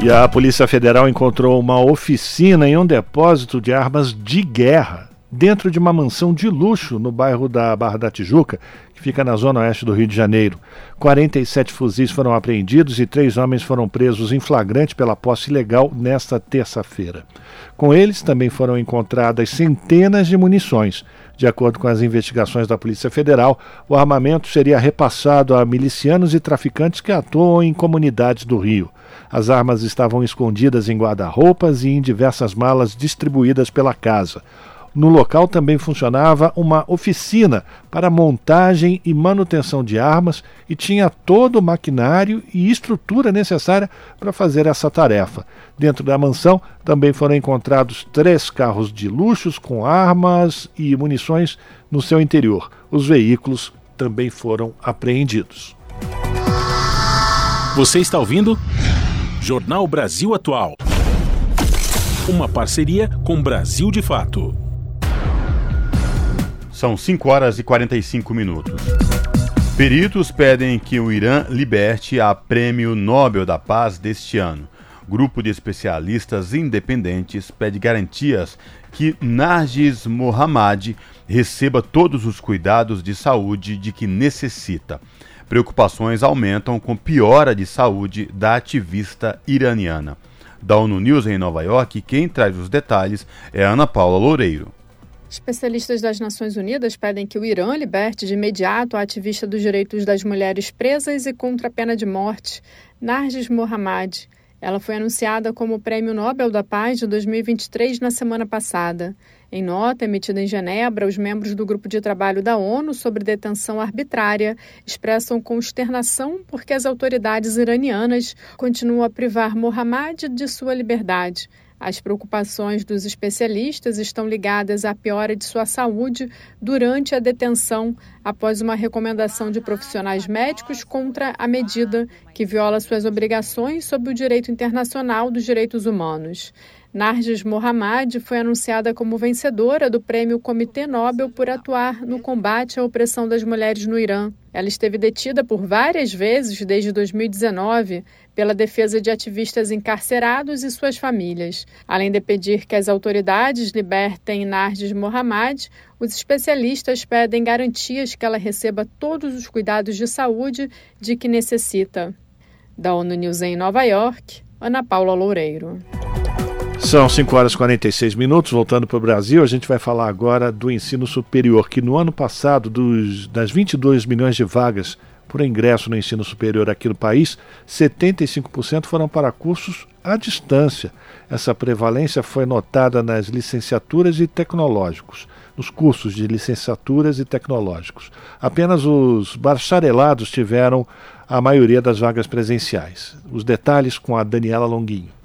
E a Polícia Federal encontrou uma oficina em um depósito de armas de guerra dentro de uma mansão de luxo no bairro da Barra da Tijuca, que fica na zona oeste do Rio de Janeiro. 47 fuzis foram apreendidos e três homens foram presos em flagrante pela posse ilegal nesta terça-feira. Com eles também foram encontradas centenas de munições. De acordo com as investigações da Polícia Federal, o armamento seria repassado a milicianos e traficantes que atuam em comunidades do Rio. As armas estavam escondidas em guarda-roupas e em diversas malas distribuídas pela casa. No local também funcionava uma oficina para montagem e manutenção de armas e tinha todo o maquinário e estrutura necessária para fazer essa tarefa. Dentro da mansão também foram encontrados três carros de luxos com armas e munições no seu interior. Os veículos também foram apreendidos. Você está ouvindo? Jornal Brasil Atual. Uma parceria com Brasil de Fato. São 5 horas e 45 minutos. Peritos pedem que o Irã liberte a Prêmio Nobel da Paz deste ano. Grupo de especialistas independentes pede garantias que Nargis Mohammadi receba todos os cuidados de saúde de que necessita. Preocupações aumentam com piora de saúde da ativista iraniana. Da ONU News em Nova York, quem traz os detalhes é Ana Paula Loureiro. Especialistas das Nações Unidas pedem que o Irã liberte de imediato a ativista dos direitos das mulheres presas e contra a pena de morte, Narges Mohammadi. Ela foi anunciada como Prêmio Nobel da Paz de 2023 na semana passada. Em nota emitida em Genebra, os membros do grupo de trabalho da ONU sobre detenção arbitrária expressam consternação porque as autoridades iranianas continuam a privar Mohammad de sua liberdade as preocupações dos especialistas estão ligadas à piora de sua saúde durante a detenção, após uma recomendação de profissionais médicos contra a medida que viola suas obrigações sob o direito internacional dos direitos humanos. Narges Mohammad foi anunciada como vencedora do prêmio Comitê Nobel por atuar no combate à opressão das mulheres no Irã. Ela esteve detida por várias vezes desde 2019 pela defesa de ativistas encarcerados e suas famílias. Além de pedir que as autoridades libertem Narges Mohammad, os especialistas pedem garantias que ela receba todos os cuidados de saúde de que necessita. Da ONU News em Nova York, Ana Paula Loureiro. São 5 horas e 46 minutos, voltando para o Brasil, a gente vai falar agora do ensino superior, que no ano passado, dos, das 22 milhões de vagas por ingresso no ensino superior aqui no país, 75% foram para cursos à distância. Essa prevalência foi notada nas licenciaturas e tecnológicos, nos cursos de licenciaturas e tecnológicos. Apenas os bacharelados tiveram a maioria das vagas presenciais. Os detalhes com a Daniela Longuinho.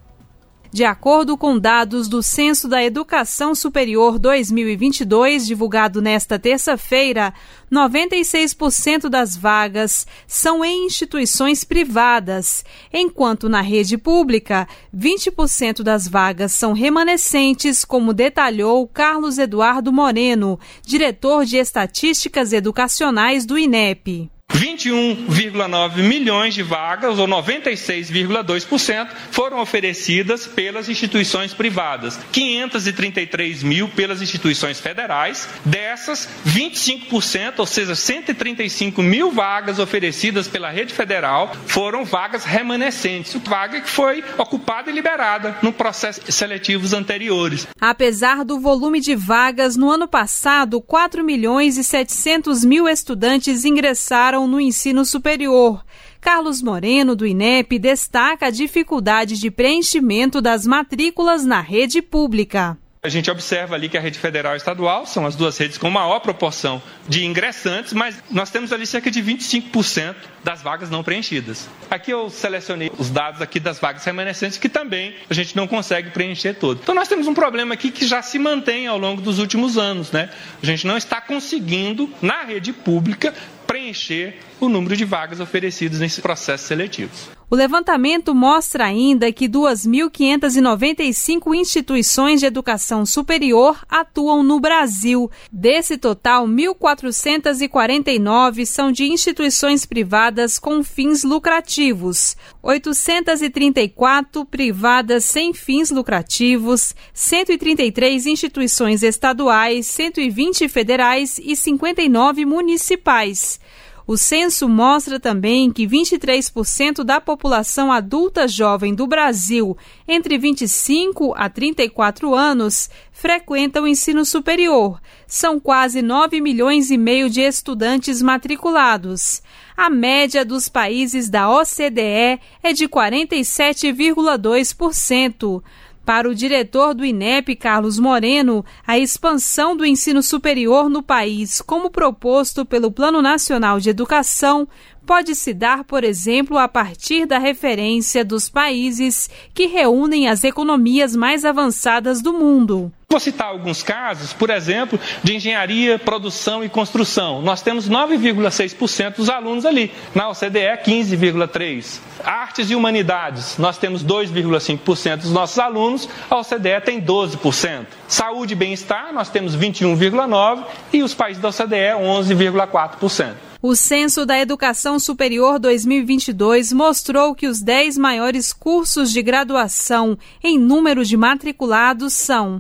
De acordo com dados do Censo da Educação Superior 2022, divulgado nesta terça-feira, 96% das vagas são em instituições privadas, enquanto na rede pública, 20% das vagas são remanescentes, como detalhou Carlos Eduardo Moreno, diretor de Estatísticas Educacionais do INEP. 21,9 milhões de vagas, ou 96,2%, foram oferecidas pelas instituições privadas, 533 mil pelas instituições federais. Dessas, 25%, ou seja, 135 mil vagas oferecidas pela rede federal, foram vagas remanescentes, vaga que foi ocupada e liberada no processo seletivos anteriores. Apesar do volume de vagas, no ano passado, 4 milhões e 700 mil estudantes ingressaram no ensino superior. Carlos Moreno, do INEP, destaca a dificuldade de preenchimento das matrículas na rede pública. A gente observa ali que a rede federal e estadual são as duas redes com maior proporção de ingressantes, mas nós temos ali cerca de 25% das vagas não preenchidas. Aqui eu selecionei os dados aqui das vagas remanescentes que também a gente não consegue preencher todo. Então nós temos um problema aqui que já se mantém ao longo dos últimos anos, né? A gente não está conseguindo na rede pública preencher o número de vagas oferecidas nesses processos seletivos. O levantamento mostra ainda que 2.595 instituições de educação superior atuam no Brasil. Desse total, 1.449 são de instituições privadas com fins lucrativos, 834 privadas sem fins lucrativos, 133 instituições estaduais, 120 federais e 59 municipais. O censo mostra também que 23% da população adulta jovem do Brasil, entre 25 a 34 anos, frequenta o ensino superior. São quase 9 milhões e meio de estudantes matriculados. A média dos países da OCDE é de 47,2%. Para o diretor do INEP, Carlos Moreno, a expansão do ensino superior no país, como proposto pelo Plano Nacional de Educação, pode se dar, por exemplo, a partir da referência dos países que reúnem as economias mais avançadas do mundo. Vou citar alguns casos, por exemplo, de engenharia, produção e construção. Nós temos 9,6% dos alunos ali. Na OCDE, 15,3%. Artes e humanidades, nós temos 2,5% dos nossos alunos, a OCDE tem 12%. Saúde e bem-estar, nós temos 21,9% e os países da OCDE, 11,4%. O Censo da Educação Superior 2022 mostrou que os 10 maiores cursos de graduação em número de matriculados são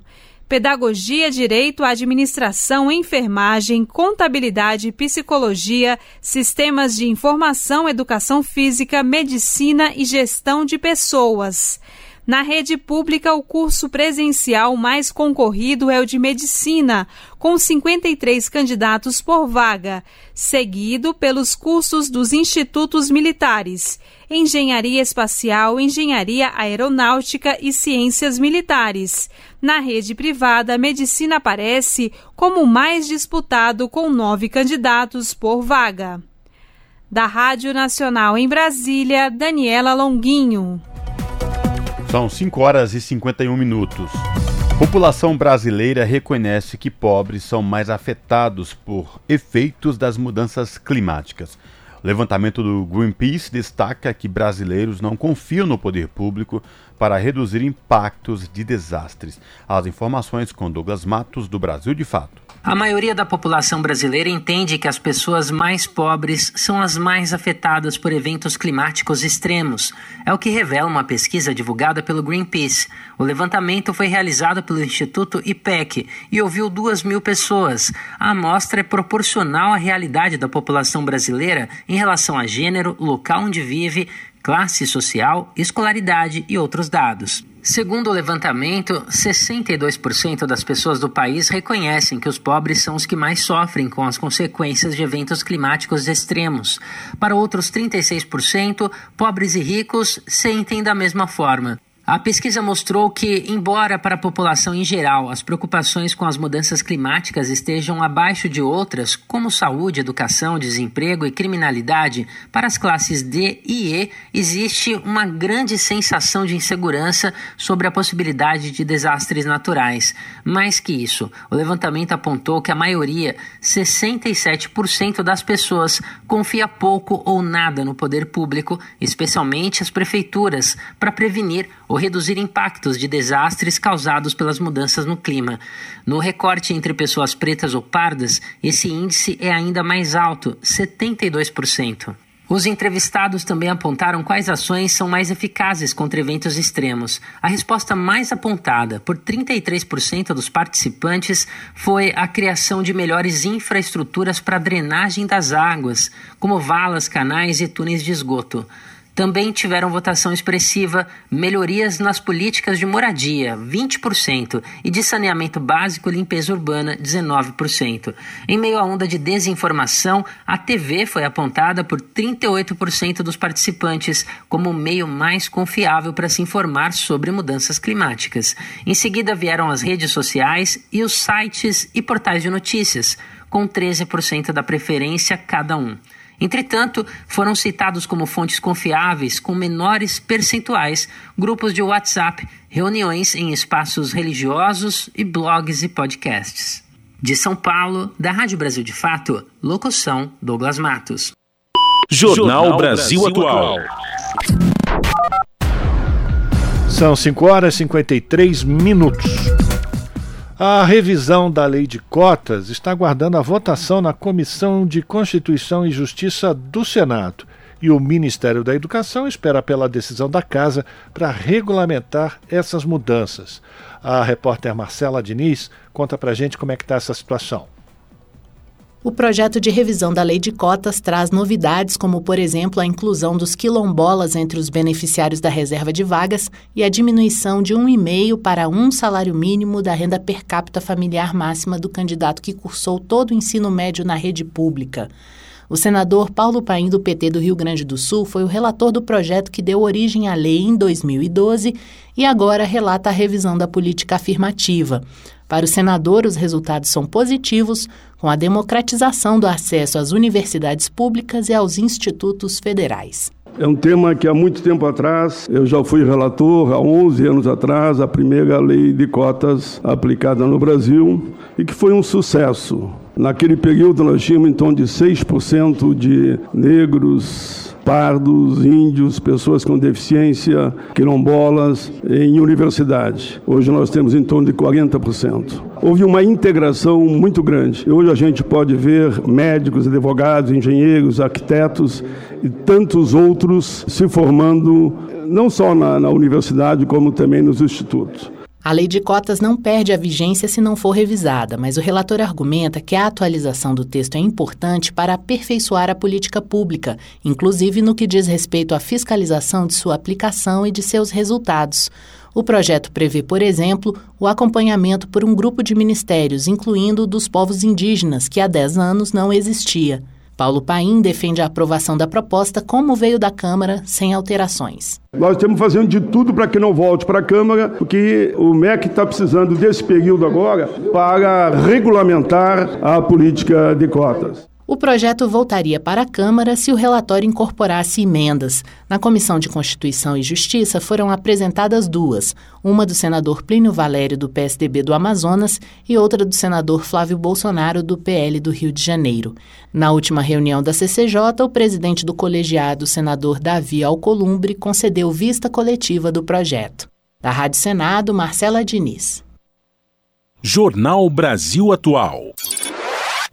Pedagogia, Direito, Administração, Enfermagem, Contabilidade, Psicologia, Sistemas de Informação, Educação Física, Medicina e Gestão de Pessoas. Na rede pública, o curso presencial mais concorrido é o de Medicina, com 53 candidatos por vaga, seguido pelos cursos dos institutos militares, Engenharia Espacial, Engenharia Aeronáutica e Ciências Militares. Na rede privada, medicina aparece como o mais disputado, com nove candidatos por vaga. Da Rádio Nacional em Brasília, Daniela Longuinho. São 5 horas e 51 minutos. População brasileira reconhece que pobres são mais afetados por efeitos das mudanças climáticas. Levantamento do Greenpeace destaca que brasileiros não confiam no poder público para reduzir impactos de desastres. As informações com Douglas Matos, do Brasil de Fato. A maioria da população brasileira entende que as pessoas mais pobres são as mais afetadas por eventos climáticos extremos. É o que revela uma pesquisa divulgada pelo Greenpeace. O levantamento foi realizado pelo Instituto IPEC e ouviu duas mil pessoas. A amostra é proporcional à realidade da população brasileira em relação a gênero, local onde vive, classe social, escolaridade e outros dados. Segundo o levantamento, 62% das pessoas do país reconhecem que os pobres são os que mais sofrem com as consequências de eventos climáticos extremos. Para outros 36%, pobres e ricos sentem da mesma forma. A pesquisa mostrou que, embora para a população em geral as preocupações com as mudanças climáticas estejam abaixo de outras, como saúde, educação, desemprego e criminalidade, para as classes D e E existe uma grande sensação de insegurança sobre a possibilidade de desastres naturais. Mais que isso, o levantamento apontou que a maioria, 67% das pessoas, confia pouco ou nada no poder público, especialmente as prefeituras, para prevenir ou reduzir impactos de desastres causados pelas mudanças no clima. No recorte entre pessoas pretas ou pardas, esse índice é ainda mais alto, 72%. Os entrevistados também apontaram quais ações são mais eficazes contra eventos extremos. A resposta mais apontada por 33% dos participantes foi a criação de melhores infraestruturas para drenagem das águas, como valas, canais e túneis de esgoto. Também tiveram votação expressiva melhorias nas políticas de moradia, 20%, e de saneamento básico e limpeza urbana, 19%. Em meio à onda de desinformação, a TV foi apontada por 38% dos participantes como o meio mais confiável para se informar sobre mudanças climáticas. Em seguida vieram as redes sociais e os sites e portais de notícias, com 13% da preferência cada um. Entretanto, foram citados como fontes confiáveis com menores percentuais grupos de WhatsApp, reuniões em espaços religiosos e blogs e podcasts. De São Paulo, da Rádio Brasil de Fato, locução Douglas Matos. Jornal, Brasil Atual. São 5 horas e 53 minutos. A revisão da lei de cotas está aguardando a votação na Comissão de Constituição e Justiça do Senado. E o Ministério da Educação espera pela decisão da Casa para regulamentar essas mudanças. A repórter Marcela Diniz conta para gente como é que está essa situação. O projeto de revisão da lei de cotas traz novidades, como, por exemplo, a inclusão dos quilombolas entre os beneficiários da reserva de vagas e a diminuição de um e meio para um salário mínimo da renda per capita familiar máxima do candidato que cursou todo o ensino médio na rede pública. O senador Paulo Paim, do PT do Rio Grande do Sul, foi o relator do projeto que deu origem à lei em 2012 e agora relata a revisão da política afirmativa. Para o senador, os resultados são positivos, com a democratização do acesso às universidades públicas e aos institutos federais. É um tema que há muito tempo atrás, eu já fui relator, há 11 anos atrás, a primeira lei de cotas aplicada no Brasil e que foi um sucesso. Naquele período nós tínhamos em torno de 6% de negros, pardos, índios, pessoas com deficiência, quilombolas em universidade. Hoje nós temos em torno de 40%. Houve uma integração muito grande. Hoje a gente pode ver médicos, advogados, engenheiros, arquitetos e tantos outros se formando não só na, na universidade, como também nos institutos. A lei de cotas não perde a vigência se não for revisada, mas o relator argumenta que a atualização do texto é importante para aperfeiçoar a política pública, inclusive no que diz respeito à fiscalização de sua aplicação e de seus resultados. O projeto prevê, por exemplo, o acompanhamento por um grupo de ministérios, incluindo o dos povos indígenas, que há 10 anos não existia. Paulo Paim defende a aprovação da proposta como veio da Câmara, sem alterações. Nós estamos fazendo de tudo para que não volte para a Câmara, porque o MEC está precisando desse período agora para regulamentar a política de cotas. O projeto voltaria para a Câmara se o relatório incorporasse emendas. Na Comissão de Constituição e Justiça foram apresentadas duas, uma do senador Plínio Valério, do PSDB do Amazonas, e outra do senador Flávio Bolsonaro, do PL do Rio de Janeiro. Na última reunião da CCJ, o presidente do colegiado, senador Davi Alcolumbre, concedeu vista coletiva do projeto. Da Rádio Senado, Marcela Diniz. Jornal Brasil Atual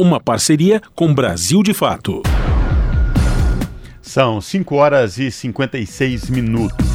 uma parceria com Brasil de Fato. São 5 horas e 56 minutos.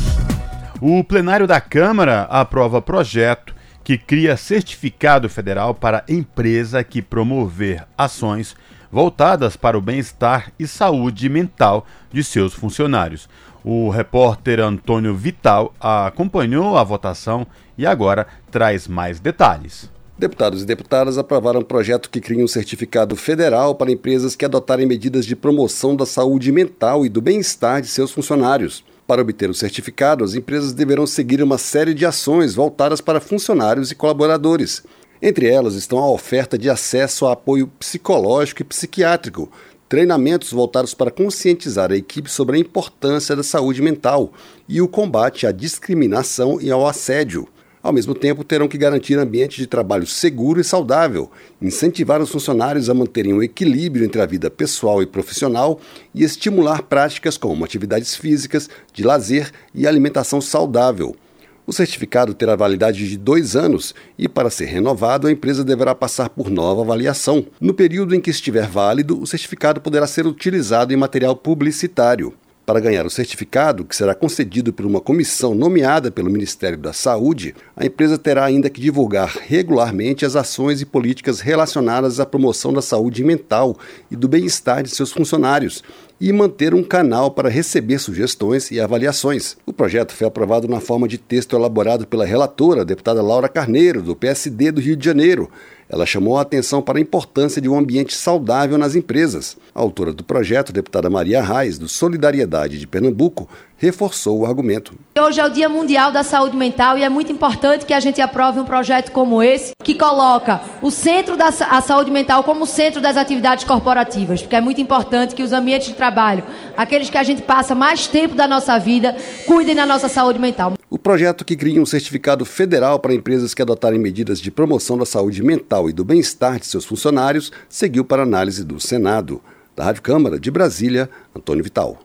O plenário da Câmara aprova projeto que cria certificado federal para empresa que promover ações voltadas para o bem-estar e saúde mental de seus funcionários. O repórter Antônio Vital acompanhou a votação e agora traz mais detalhes. Deputados e deputadas aprovaram um projeto que cria um certificado federal para empresas que adotarem medidas de promoção da saúde mental e do bem-estar de seus funcionários. Para obter o certificado, as empresas deverão seguir uma série de ações voltadas para funcionários e colaboradores. Entre elas estão a oferta de acesso a apoio psicológico e psiquiátrico, treinamentos voltados para conscientizar a equipe sobre a importância da saúde mental e o combate à discriminação e ao assédio. Ao mesmo tempo, terão que garantir ambiente de trabalho seguro e saudável, incentivar os funcionários a manterem um equilíbrio entre a vida pessoal e profissional e estimular práticas como atividades físicas, de lazer e alimentação saudável. O certificado terá validade de dois anos e, para ser renovado, a empresa deverá passar por nova avaliação. No período em que estiver válido, o certificado poderá ser utilizado em material publicitário. Para ganhar o certificado, que será concedido por uma comissão nomeada pelo Ministério da Saúde, a empresa terá ainda que divulgar regularmente as ações e políticas relacionadas à promoção da saúde mental e do bem-estar de seus funcionários e manter um canal para receber sugestões e avaliações. O projeto foi aprovado na forma de texto elaborado pela relatora, deputada Laura Carneiro, do PSD do Rio de Janeiro, ela chamou a atenção para a importância de um ambiente saudável nas empresas. A autora do projeto, deputada Maria Reis, do Solidariedade de Pernambuco, reforçou o argumento. Hoje é o Dia Mundial da Saúde Mental e é muito importante que a gente aprove um projeto como esse, que coloca o centro da a saúde mental como centro das atividades corporativas, porque é muito importante que os ambientes de trabalho, aqueles que a gente passa mais tempo da nossa vida, cuidem da nossa saúde mental. O projeto que cria um certificado federal para empresas que adotarem medidas de promoção da saúde mental e do bem-estar de seus funcionários seguiu para análise do Senado. Da Rádio Câmara de Brasília, Antônio Vital.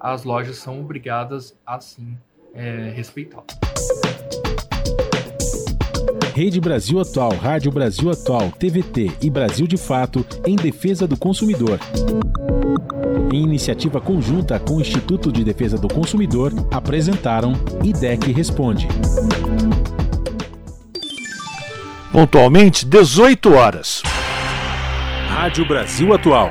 as lojas são obrigadas a sim é, respeitá-lo. Rede Brasil Atual, Rádio Brasil Atual, TVT e Brasil de Fato em defesa do consumidor. Em iniciativa conjunta com o Instituto de Defesa do Consumidor, apresentaram IDEC Responde. Pontualmente, 18 horas. Rádio Brasil Atual.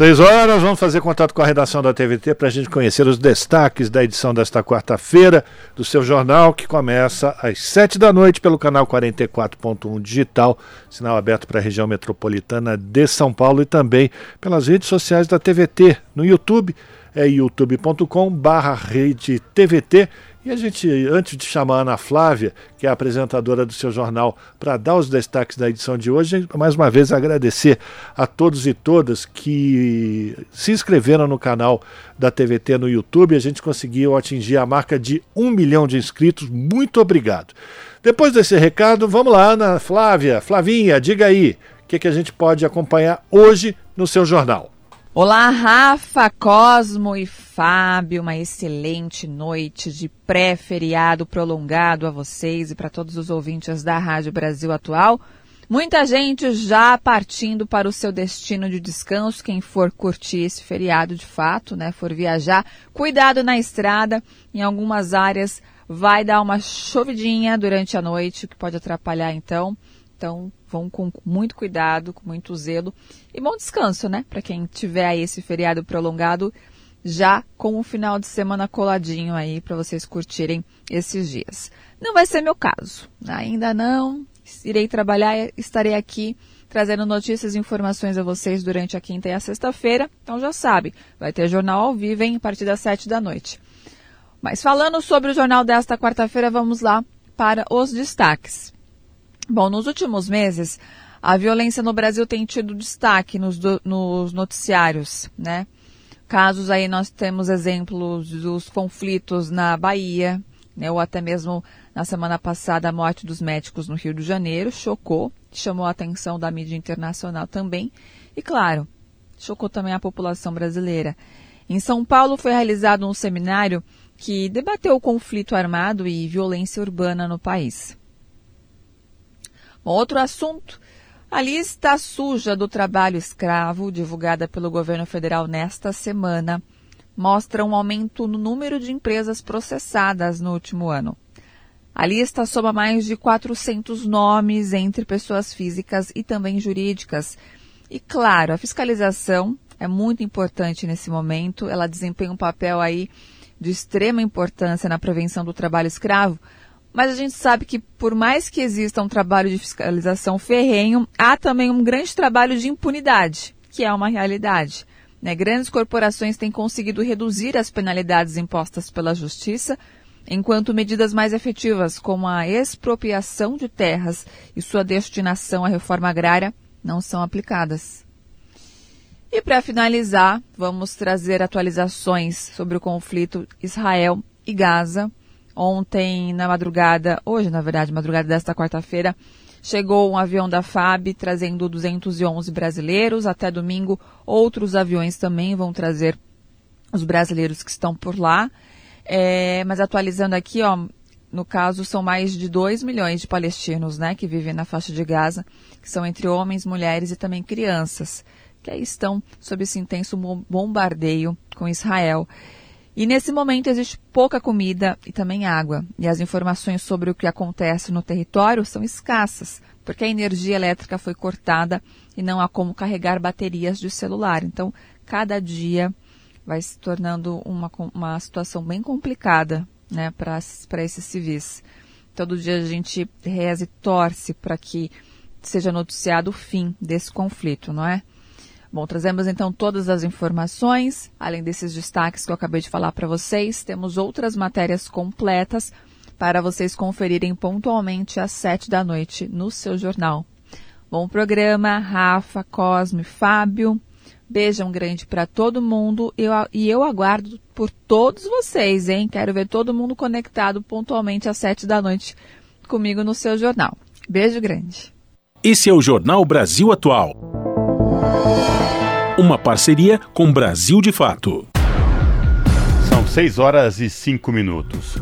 Seis horas, vamos fazer contato com a redação da TVT para a gente conhecer os destaques da edição desta quarta-feira do seu jornal, que começa às sete da noite pelo canal 44.1 digital, sinal aberto para a região metropolitana de São Paulo e também pelas redes sociais da TVT, no YouTube, é youtube.com/rede TVT e a gente, antes de chamar a Ana Flávia, que é a apresentadora do seu jornal, para dar os destaques da edição de hoje, mais uma vez agradecer a todos e todas que se inscreveram no canal da TVT no YouTube. A gente conseguiu atingir a marca de um milhão de inscritos. Muito obrigado. Depois desse recado, vamos lá, Ana Flávia. Flavinha, diga aí o que, que a gente pode acompanhar hoje no seu jornal. Olá, Rafa, Cosmo e Fábio. Uma excelente noite de pré-feriado prolongado a vocês e para todos os ouvintes da Rádio Brasil Atual. Muita gente já partindo para o seu destino de descanso, quem for curtir esse feriado de fato, né, for viajar, cuidado na estrada. Em algumas áreas vai dar uma chovidinha durante a noite, o que pode atrapalhar então. Então, vão com muito cuidado, com muito zelo e bom descanso, né? Para quem tiver aí esse feriado prolongado, já com o final de semana coladinho aí para vocês curtirem esses dias. Não vai ser meu caso, ainda não. Irei trabalhar, estarei aqui trazendo notícias e informações a vocês durante a quinta e a sexta-feira. Então já sabe, vai ter jornal ao vivo hein, a partir das sete da noite. Mas falando sobre o jornal desta quarta-feira, vamos lá para os destaques. Bom, nos últimos meses, a violência no Brasil tem tido destaque nos, do, nos noticiários, né? Casos aí nós temos exemplos dos conflitos na Bahia, né, ou até mesmo na semana passada a morte dos médicos no Rio de Janeiro, chocou, chamou a atenção da mídia internacional também, e claro, chocou também a população brasileira. Em São Paulo foi realizado um seminário que debateu o conflito armado e violência urbana no país. Outro assunto. A lista suja do trabalho escravo, divulgada pelo governo federal nesta semana, mostra um aumento no número de empresas processadas no último ano. A lista soma mais de 400 nomes entre pessoas físicas e também jurídicas. E claro, a fiscalização é muito importante nesse momento. Ela desempenha um papel aí de extrema importância na prevenção do trabalho escravo, mas a gente sabe que, por mais que exista um trabalho de fiscalização ferrenho, há também um grande trabalho de impunidade, que é uma realidade. Né? Grandes corporações têm conseguido reduzir as penalidades impostas pela Justiça, enquanto medidas mais efetivas, como a expropriação de terras e sua destinação à reforma agrária, não são aplicadas. E para finalizar, vamos trazer atualizações sobre o conflito Israel e Gaza. Ontem, na madrugada, hoje, na verdade, madrugada desta quarta-feira, chegou um avião da FAB trazendo 211 brasileiros. Até domingo, outros aviões também vão trazer os brasileiros que estão por lá. É, mas atualizando aqui, ó, no caso, são mais de 2 milhões de palestinos né, que vivem na faixa de Gaza, que são entre homens, mulheres e também crianças, que aí estão sob esse intenso bombardeio com Israel. E nesse momento existe pouca comida e também água. E as informações sobre o que acontece no território são escassas, porque a energia elétrica foi cortada e não há como carregar baterias de celular. Então, cada dia vai se tornando uma, uma situação bem complicada né, para esses civis. Todo dia a gente reza e torce para que seja noticiado o fim desse conflito, não é? Bom, trazemos então todas as informações, além desses destaques que eu acabei de falar para vocês, temos outras matérias completas para vocês conferirem pontualmente às sete da noite no seu jornal. Bom programa, Rafa, Cosme, Fábio. Beijão grande para todo mundo eu, e eu aguardo por todos vocês, hein? Quero ver todo mundo conectado pontualmente às sete da noite comigo no seu jornal. Beijo grande. Esse é o Jornal Brasil Atual. Uma parceria com Brasil de Fato. São 6 horas e 5 minutos.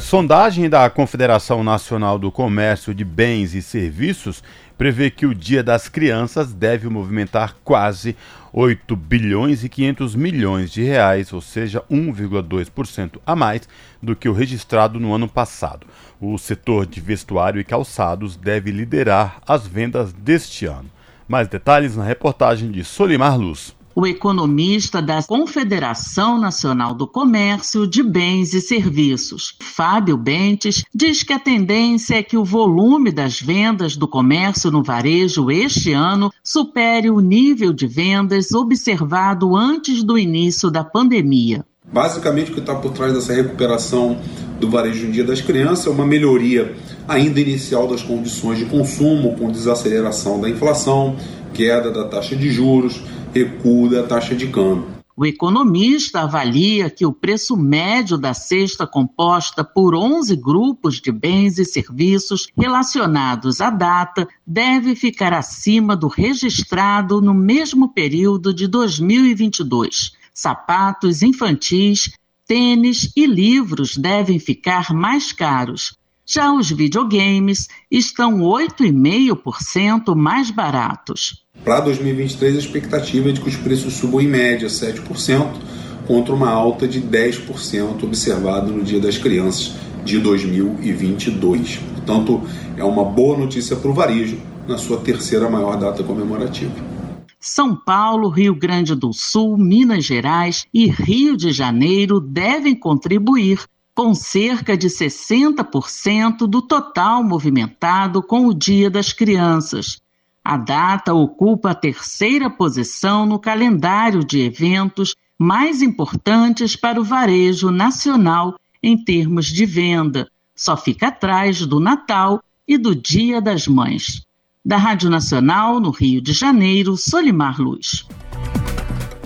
Sondagem da Confederação Nacional do Comércio de Bens e Serviços prevê que o Dia das Crianças deve movimentar quase 8 bilhões e 500 milhões de reais, ou seja, 1,2% a mais do que o registrado no ano passado. O setor de vestuário e calçados deve liderar as vendas deste ano. Mais detalhes na reportagem de Solimar Luz. O economista da Confederação Nacional do Comércio de Bens e Serviços, Fábio Bentes, diz que a tendência é que o volume das vendas do comércio no varejo este ano supere o nível de vendas observado antes do início da pandemia. Basicamente, o que está por trás dessa recuperação do varejo no Dia das Crianças é uma melhoria ainda inicial das condições de consumo, com desaceleração da inflação, queda da taxa de juros recuo da taxa de câmbio. O economista avalia que o preço médio da cesta composta por 11 grupos de bens e serviços relacionados à data deve ficar acima do registrado no mesmo período de 2022. Sapatos infantis, tênis e livros devem ficar mais caros. Já os videogames estão 8,5% mais baratos. Para 2023, a expectativa é de que os preços subam em média 7%, contra uma alta de 10% observada no Dia das Crianças de 2022. Portanto, é uma boa notícia para o varejo na sua terceira maior data comemorativa. São Paulo, Rio Grande do Sul, Minas Gerais e Rio de Janeiro devem contribuir com cerca de 60% do total movimentado com o Dia das Crianças. A data ocupa a terceira posição no calendário de eventos mais importantes para o varejo nacional em termos de venda. Só fica atrás do Natal e do Dia das Mães. Da Rádio Nacional, no Rio de Janeiro, Solimar Luz.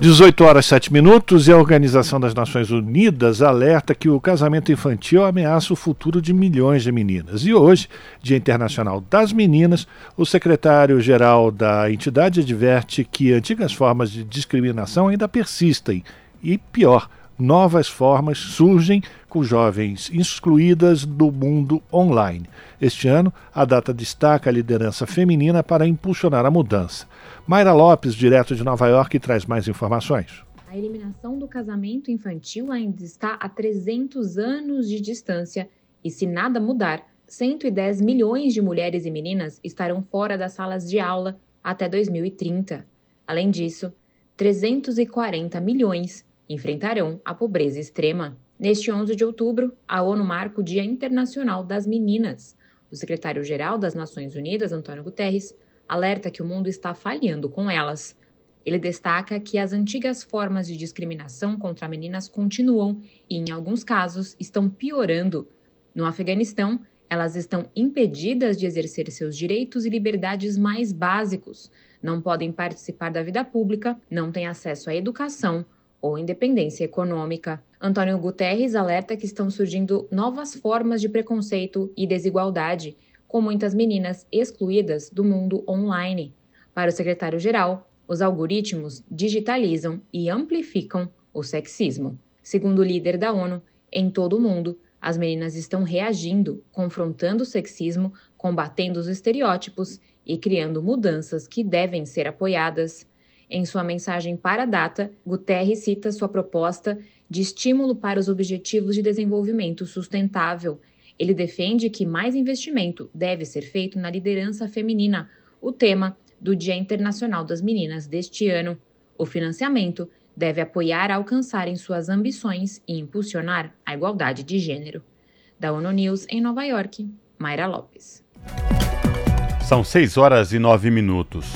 18 horas 7 minutos e a Organização das Nações Unidas alerta que o casamento infantil ameaça o futuro de milhões de meninas. E hoje, Dia Internacional das Meninas, o secretário-geral da entidade adverte que antigas formas de discriminação ainda persistem e, pior, novas formas surgem com jovens excluídas do mundo online. Este ano, a data destaca a liderança feminina para impulsionar a mudança. Mayra Lopes, direto de Nova York, traz mais informações. A eliminação do casamento infantil ainda está a 300 anos de distância e, se nada mudar, 110 milhões de mulheres e meninas estarão fora das salas de aula até 2030. Além disso, 340 milhões enfrentarão a pobreza extrema. Neste 11 de outubro, a ONU marca o Dia Internacional das Meninas. O secretário-geral das Nações Unidas, Antônio Guterres, alerta que o mundo está falhando com elas. Ele destaca que as antigas formas de discriminação contra meninas continuam e, em alguns casos, estão piorando. No Afeganistão, Elas estão impedidas de exercer seus direitos e liberdades mais básicos, não podem participar da vida pública, não têm acesso à educação ou independência econômica. Antônio Guterres alerta que estão surgindo novas formas de preconceito e desigualdade, com muitas meninas excluídas do mundo online. Para o secretário-geral, os algoritmos digitalizam e amplificam o sexismo. Segundo o líder da ONU, em todo o mundo, as meninas estão reagindo, confrontando o sexismo, combatendo os estereótipos e criando mudanças que devem ser apoiadas. Em sua mensagem para a data, Guterres cita sua proposta de estímulo para os Objetivos de Desenvolvimento Sustentável. Ele defende que mais investimento deve ser feito na liderança feminina, o tema do Dia Internacional das Meninas deste ano. O financiamento deve apoiar a alcançarem suas ambições e impulsionar a igualdade de gênero. Da ONU News em Nova York, Mayra Lopes. São 6 horas e 9 minutos.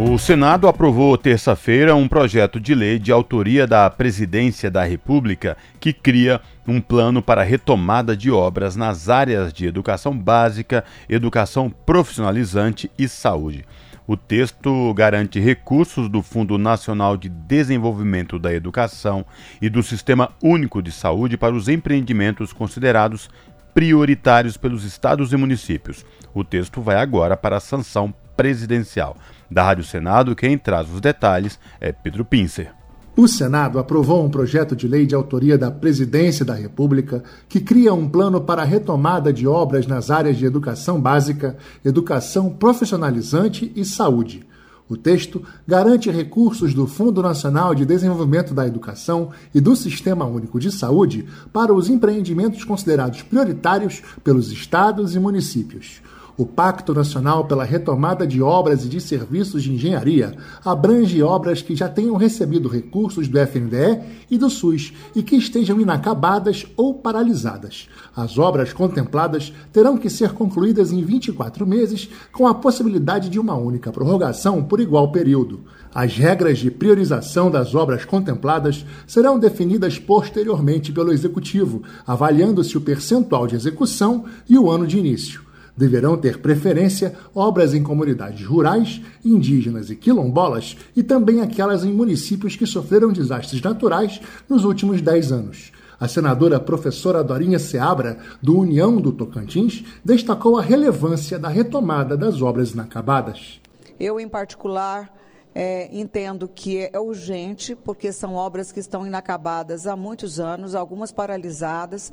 O Senado aprovou terça-feira um projeto de lei de autoria da Presidência da República que cria um plano para retomada de obras nas áreas de educação básica, educação profissionalizante e saúde. O texto garante recursos do Fundo Nacional de Desenvolvimento da Educação e do Sistema Único de Saúde para os empreendimentos considerados prioritários pelos estados e municípios. O texto vai agora para a sanção presidencial. Da Rádio Senado, quem traz os detalhes é Pedro Pincer. O Senado aprovou um projeto de lei de autoria da Presidência da República que cria um plano para a retomada de obras nas áreas de educação básica, educação profissionalizante e saúde. O texto garante recursos do Fundo Nacional de Desenvolvimento da Educação e do Sistema Único de Saúde para os empreendimentos considerados prioritários pelos estados e municípios. O Pacto Nacional pela Retomada de Obras e de Serviços de Engenharia abrange obras que já tenham recebido recursos do FNDE e do SUS e que estejam inacabadas ou paralisadas. As obras contempladas terão que ser concluídas em 24 meses, com a possibilidade de uma única prorrogação por igual período. As regras de priorização das obras contempladas serão definidas posteriormente pelo Executivo, avaliando-se o percentual de execução e o ano de início. Deverão ter preferência obras em comunidades rurais, indígenas e quilombolas e também aquelas em municípios que sofreram desastres naturais nos últimos 10 anos. A senadora professora Dorinha Seabra, do União do Tocantins, destacou a relevância da retomada das obras inacabadas. Eu, em particular, é, entendo que é urgente, porque são obras que estão inacabadas há muitos anos, algumas paralisadas.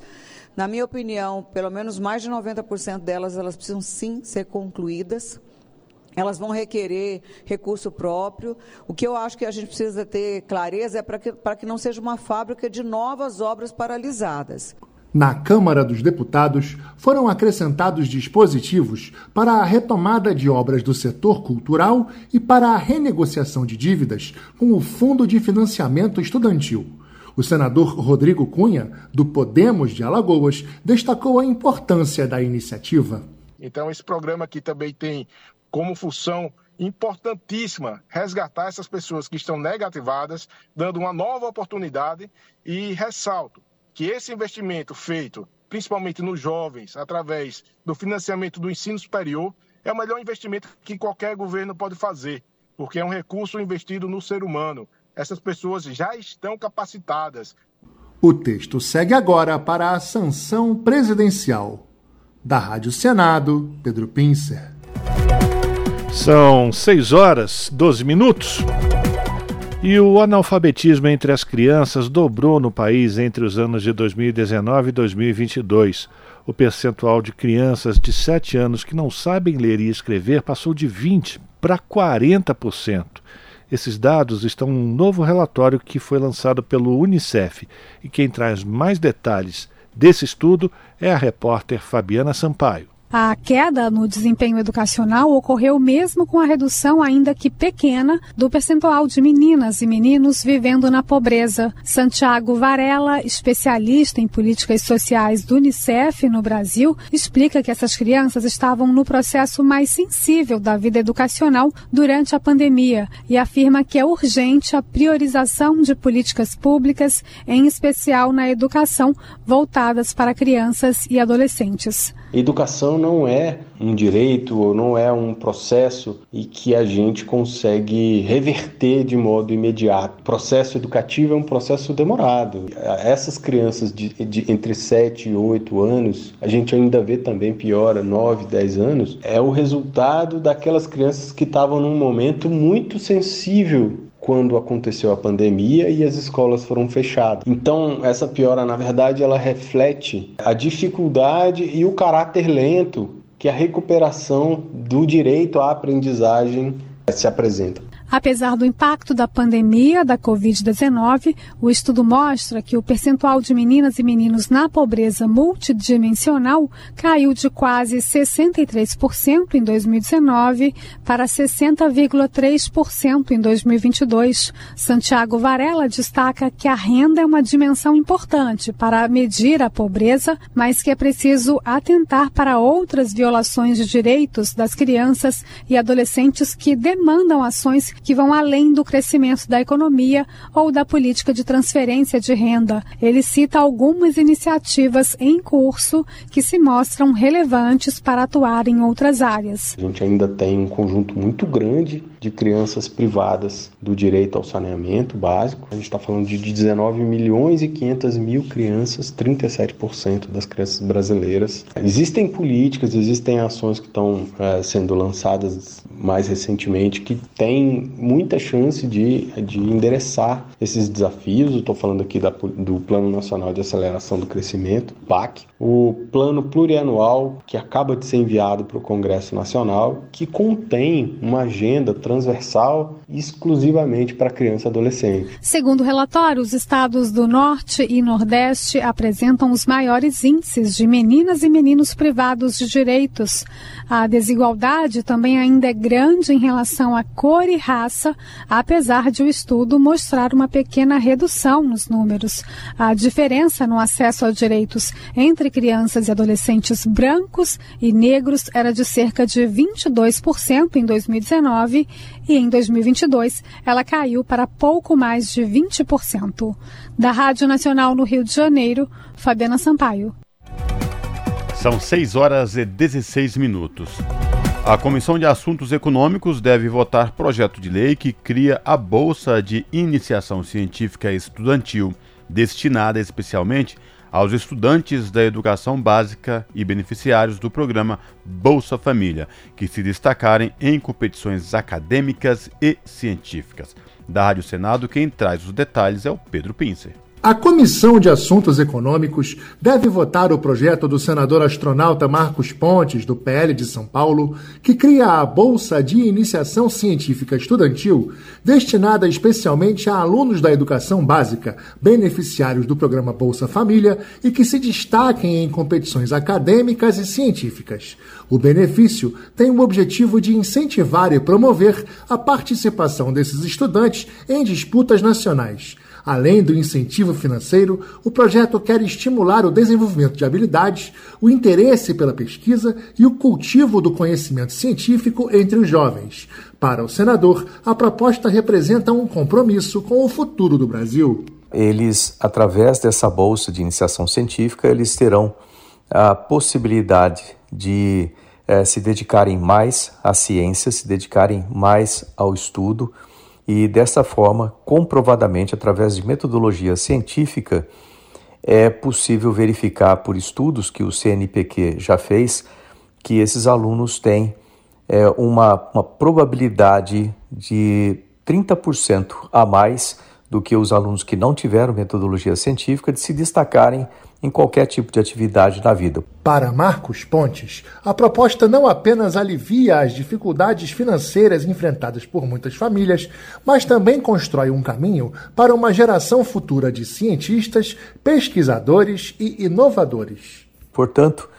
Na minha opinião, pelo menos mais de 90% delas, elas precisam sim ser concluídas. Elas vão requerer recurso próprio. O que eu acho que a gente precisa ter clareza é para que, para que não seja uma fábrica de novas obras paralisadas. Na Câmara dos Deputados, foram acrescentados dispositivos para a retomada de obras do setor cultural e para a renegociação de dívidas com o Fundo de Financiamento Estudantil. O senador Rodrigo Cunha, do Podemos de Alagoas, destacou a importância da iniciativa. Então, esse programa aqui também tem como função importantíssima resgatar essas pessoas que estão negativadas, dando uma nova oportunidade e ressalto que esse investimento feito, principalmente nos jovens, através do financiamento do ensino superior, é o melhor investimento que qualquer governo pode fazer, porque é um recurso investido no ser humano. Essas pessoas já estão capacitadas. O texto segue agora para a sanção presidencial. Da Rádio Senado, Pedro Pincer. São 6 horas, 12 minutos. E o analfabetismo entre as crianças dobrou no país entre os anos de 2019 e 2022. O percentual de crianças de 7 anos que não sabem ler e escrever passou de 20% para 40%. Esses dados estão num novo relatório que foi lançado pelo Unicef. E quem traz mais detalhes desse estudo é a repórter Fabiana Sampaio. A queda no desempenho educacional ocorreu mesmo com a redução, ainda que pequena, do percentual de meninas e meninos vivendo na pobreza. Santiago Varela, especialista em políticas sociais do Unicef no Brasil, explica que essas crianças estavam no processo mais sensível da vida educacional durante a pandemia e afirma que é urgente a priorização de políticas públicas, em especial na educação, voltadas para crianças e adolescentes. Educação não é um direito ou não é um processo e que a gente consegue reverter de modo imediato. O processo educativo é um processo demorado. Essas crianças de, de entre 7 e 8 anos, a gente ainda vê também piora, 9, 10 anos, é o resultado daquelas crianças que estavam num momento muito sensível quando aconteceu a pandemia e as escolas foram fechadas. Então, essa piora, na verdade, ela reflete a dificuldade e o caráter lento que a recuperação do direito à aprendizagem se apresenta. Apesar do impacto da pandemia da Covid-19, o estudo mostra que o percentual de meninas e meninos na pobreza multidimensional caiu de quase 63% em 2019 para 60,3% em 2022. Santiago Varela destaca que a renda é uma dimensão importante para medir a pobreza, mas que é preciso atentar para outras violações de direitos das crianças e adolescentes que demandam ações que vão além do crescimento da economia ou da política de transferência de renda. Ele cita algumas iniciativas em curso que se mostram relevantes para atuar em outras áreas. A gente ainda tem um conjunto muito grande de crianças privadas do direito ao saneamento básico. A gente está falando de 19 milhões e 500 mil crianças, 37% das crianças brasileiras. Existem políticas, existem ações que estão é, sendo lançadas mais recentemente que têm muita chance de, de endereçar esses desafios. Estou falando aqui da, do Plano Nacional de Aceleração do Crescimento, PAC, o Plano Plurianual, que acaba de ser enviado para o Congresso Nacional, que contém uma agenda transversal exclusivamente para criança e adolescente. Segundo o relatório, os estados do Norte e Nordeste apresentam os maiores índices de meninas e meninos privados de direitos. A desigualdade também ainda é grande em relação à cor e raça, apesar de o estudo mostrar uma pequena redução nos números. A diferença no acesso a direitos entre crianças e adolescentes brancos e negros era de cerca de 22% em 2019 e em 2022 ela caiu para pouco mais de 20%. Da Rádio Nacional no Rio de Janeiro, Fabiana Sampaio. São 6 horas e 16 minutos. A Comissão de Assuntos Econômicos deve votar projeto de lei que cria a Bolsa de Iniciação Científica Estudantil, destinada especialmente aos estudantes da educação básica e beneficiários do programa Bolsa Família, que se destacarem em competições acadêmicas e científicas. Da Rádio Senado, quem traz os detalhes é o Pedro Pincer. A Comissão de Assuntos Econômicos deve votar o projeto do senador astronauta Marcos Pontes, do PL de São Paulo, que cria a Bolsa de Iniciação Científica Estudantil, destinada especialmente a alunos da educação básica, beneficiários do programa Bolsa Família e que se destaquem em competições acadêmicas e científicas. O benefício tem o objetivo de incentivar e promover a participação desses estudantes em disputas nacionais. Além do incentivo financeiro, o projeto quer estimular o desenvolvimento de habilidades, o interesse pela pesquisa e o cultivo do conhecimento científico entre os jovens. Para o senador, a proposta representa um compromisso com o futuro do Brasil. Eles, através dessa bolsa de iniciação científica, eles terão a possibilidade de eh, se dedicarem mais à ciência, se dedicarem mais ao estudo e dessa forma, comprovadamente, através de metodologia científica, é possível verificar por estudos que o CNPq já fez que esses alunos têm é, uma, uma probabilidade de 30% a mais do que os alunos que não tiveram metodologia científica de se destacarem em qualquer tipo de atividade na vida. Para Marcos Pontes, a proposta não apenas alivia as dificuldades financeiras enfrentadas por muitas famílias, mas também constrói um caminho para uma geração futura de cientistas, pesquisadores e inovadores. Portanto,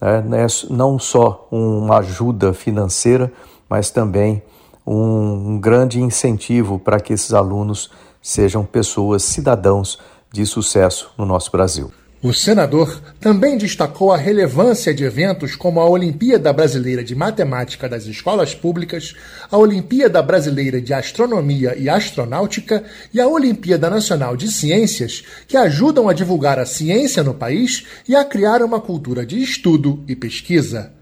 né, não só uma ajuda financeira, mas também um grande incentivo para que esses alunos sejam pessoas, cidadãos de sucesso no nosso Brasil. O senador também destacou a relevância de eventos como a Olimpíada Brasileira de Matemática das Escolas Públicas, a Olimpíada Brasileira de Astronomia e Astronáutica e a Olimpíada Nacional de Ciências, que ajudam a divulgar a ciência no país e a criar uma cultura de estudo e pesquisa.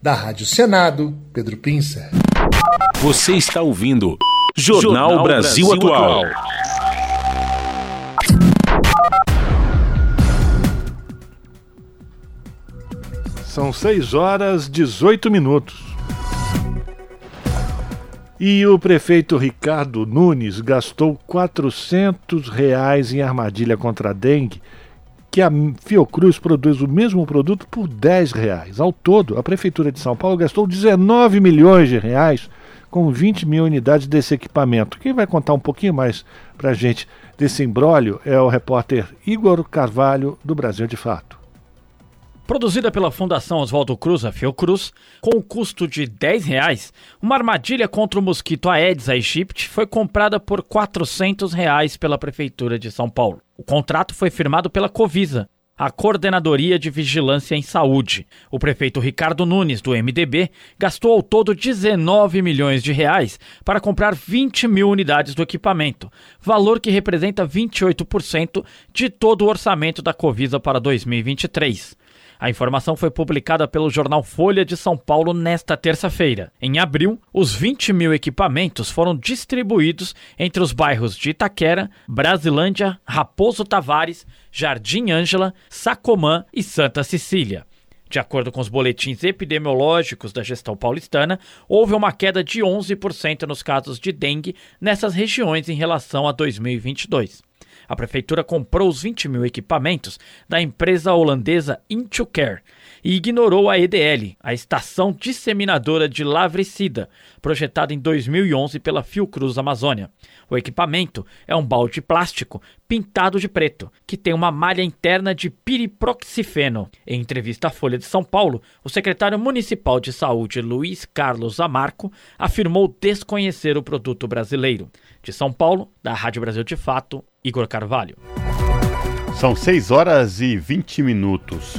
Da Rádio Senado, Pedro Pincer. Você está ouvindo Jornal, Jornal Brasil, Brasil Atual. Atual. São 6 horas 18 minutos. E o prefeito Ricardo Nunes gastou 400 reais em armadilha contra a dengue, que a Fiocruz produz o mesmo produto por 10 reais. Ao todo, a Prefeitura de São Paulo gastou 19 milhões de reais com 20 mil unidades desse equipamento. Quem vai contar um pouquinho mais para a gente desse embrólio é o repórter Igor Carvalho, do Brasil de Fato. Produzida pela Fundação Oswaldo Cruz, a Fiocruz, com o custo de 10 reais, uma armadilha contra o mosquito Aedes aegypti foi comprada por 400 reais pela Prefeitura de São Paulo. O contrato foi firmado pela Covisa, a Coordenadoria de Vigilância em Saúde. O prefeito Ricardo Nunes, do MDB, gastou ao todo 19 milhões de reais para comprar 20 mil unidades do equipamento, valor que representa 28% de todo o orçamento da Covisa para 2023. A informação foi publicada pelo jornal Folha de São Paulo nesta terça-feira. Em abril, os 20 mil equipamentos foram distribuídos entre os bairros de Itaquera, Brasilândia, Raposo Tavares, Jardim Ângela, Sacomã e Santa Cecília. De acordo com os boletins epidemiológicos da gestão paulistana, houve uma queda de 11% nos casos de dengue nessas regiões em relação a 2022 a prefeitura comprou os 20 mil equipamentos da empresa holandesa Intucare e ignorou a EDL, a estação disseminadora de lavricida, projetada em 2011 pela Fiocruz Amazônia. O equipamento é um balde plástico pintado de preto, que tem uma malha interna de piriproxifeno. Em entrevista à Folha de São Paulo, o secretário municipal de saúde Luiz Carlos Amarco afirmou desconhecer o produto brasileiro. De São Paulo, da Rádio Brasil de Fato, Igor Carvalho. São 6 horas e 20 minutos.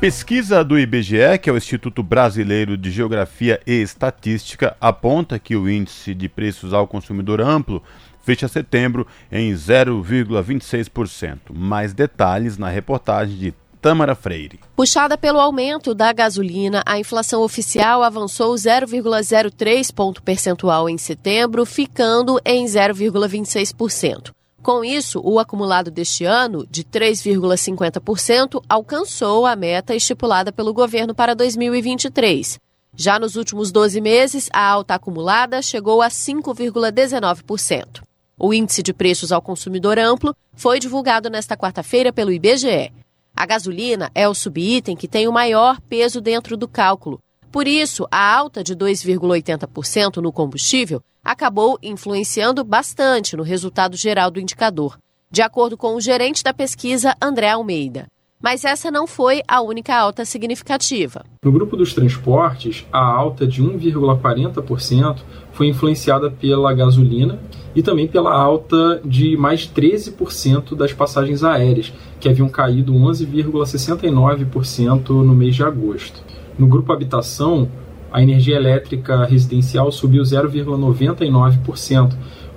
Pesquisa do IBGE, que é o Instituto Brasileiro de Geografia e Estatística, aponta que o índice de preços ao consumidor amplo fecha setembro em 0,26%. Mais detalhes na reportagem de Tâmara Freire. Puxada pelo aumento da gasolina, a inflação oficial avançou 0,03 ponto percentual em setembro, ficando em 0,26%. Com isso, o acumulado deste ano, de 3,50%, alcançou a meta estipulada pelo governo para 2023. Já nos últimos 12 meses, a alta acumulada chegou a 5,19%. O índice de preços ao consumidor amplo foi divulgado nesta quarta-feira pelo IBGE. A gasolina é o subitem que tem o maior peso dentro do cálculo. Por isso, a alta de 2,80% no combustível acabou influenciando bastante no resultado geral do indicador, de acordo com o gerente da pesquisa, André Almeida. Mas essa não foi a única alta significativa. No grupo dos transportes, a alta de 1,40% foi influenciada pela gasolina e também pela alta de mais 13% das passagens aéreas, que haviam caído 11,69% no mês de agosto. No grupo habitação, a energia elétrica residencial subiu 0,99%,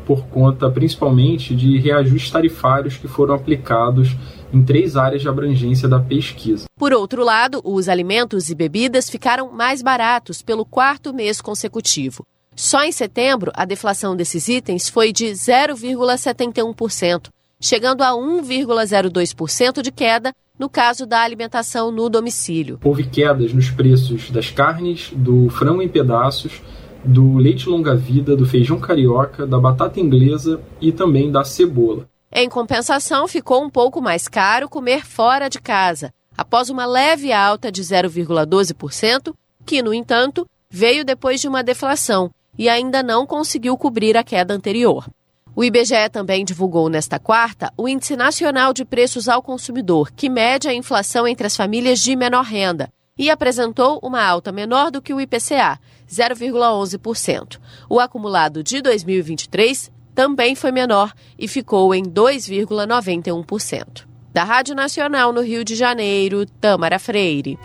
por conta principalmente de reajustes tarifários que foram aplicados em três áreas de abrangência da pesquisa. Por outro lado, os alimentos e bebidas ficaram mais baratos pelo quarto mês consecutivo. Só em setembro, a deflação desses itens foi de 0,71%, chegando a 1,02% de queda no caso da alimentação no domicílio. Houve quedas nos preços das carnes, do frango em pedaços, do leite longa-vida, do feijão carioca, da batata inglesa e também da cebola. Em compensação, ficou um pouco mais caro comer fora de casa, após uma leve alta de 0,12%, que, no entanto, veio depois de uma deflação e ainda não conseguiu cobrir a queda anterior. O IBGE também divulgou nesta quarta o Índice Nacional de Preços ao Consumidor, que mede a inflação entre as famílias de menor renda, e apresentou uma alta menor do que o IPCA, 0,11%. O acumulado de 2023 também foi menor e ficou em 2,91%. Da Rádio Nacional no Rio de Janeiro, Tamara Freire.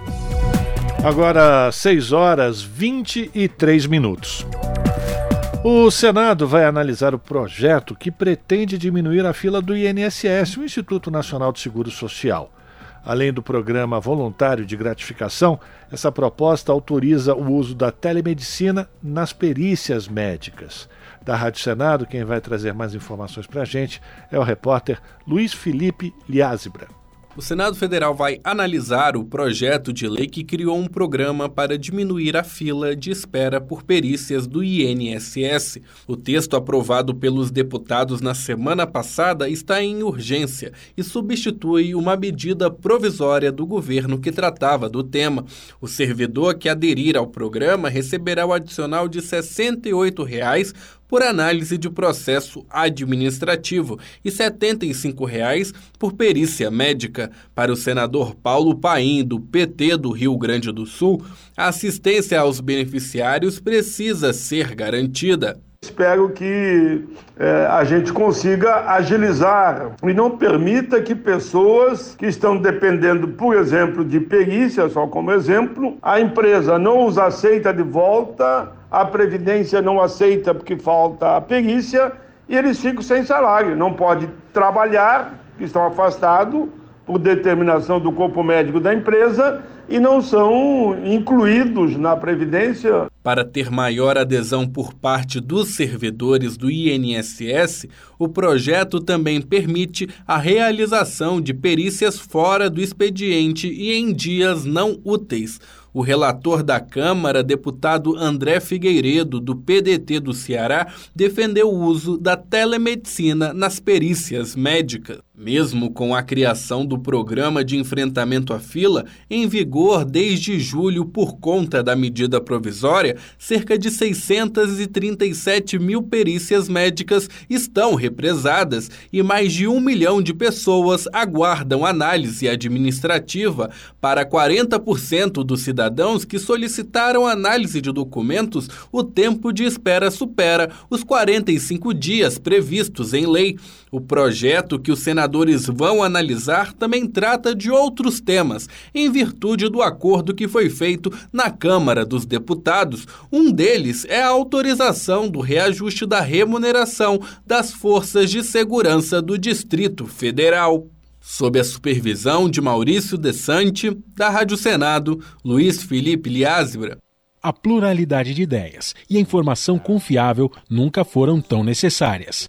Agora, 6 horas 23 minutos. O Senado vai analisar o projeto que pretende diminuir a fila do INSS, o Instituto Nacional de Seguro Social. Além do programa voluntário de gratificação, essa proposta autoriza o uso da telemedicina nas perícias médicas. Da Rádio Senado, quem vai trazer mais informações para a gente é o repórter Luiz Felipe Liázebra. O Senado Federal vai analisar o projeto de lei que criou um programa para diminuir a fila de espera por perícias do INSS. O texto aprovado pelos deputados na semana passada está em urgência e substitui uma medida provisória do governo que tratava do tema. O servidor que aderir ao programa receberá o adicional de 68 reais por análise de processo administrativo e 75 reais por perícia médica. Para o senador Paulo Paim, do PT do Rio Grande do Sul, a assistência aos beneficiários precisa ser garantida. Espero que é, a gente consiga agilizar e não permita que pessoas que estão dependendo, por exemplo, de perícia, só como exemplo, a empresa não os aceita de volta a Previdência não aceita porque falta a perícia e eles ficam sem salário, não pode trabalhar, estão afastados por determinação do corpo médico da empresa e não são incluídos na Previdência. Para ter maior adesão por parte dos servidores do INSS, o projeto também permite a realização de perícias fora do expediente e em dias não úteis. O relator da Câmara, deputado André Figueiredo, do PDT do Ceará, defendeu o uso da telemedicina nas perícias médicas. Mesmo com a criação do programa de enfrentamento à fila, em vigor desde julho por conta da medida provisória, cerca de 637 mil perícias médicas estão represadas e mais de um milhão de pessoas aguardam análise administrativa. Para 40% dos cidadãos que solicitaram análise de documentos, o tempo de espera supera os 45 dias previstos em lei. O projeto que os senadores vão analisar também trata de outros temas, em virtude do acordo que foi feito na Câmara dos Deputados. Um deles é a autorização do reajuste da remuneração das forças de segurança do Distrito Federal. Sob a supervisão de Maurício Desante, da Rádio Senado, Luiz Felipe Liázebra. A pluralidade de ideias e a informação confiável nunca foram tão necessárias.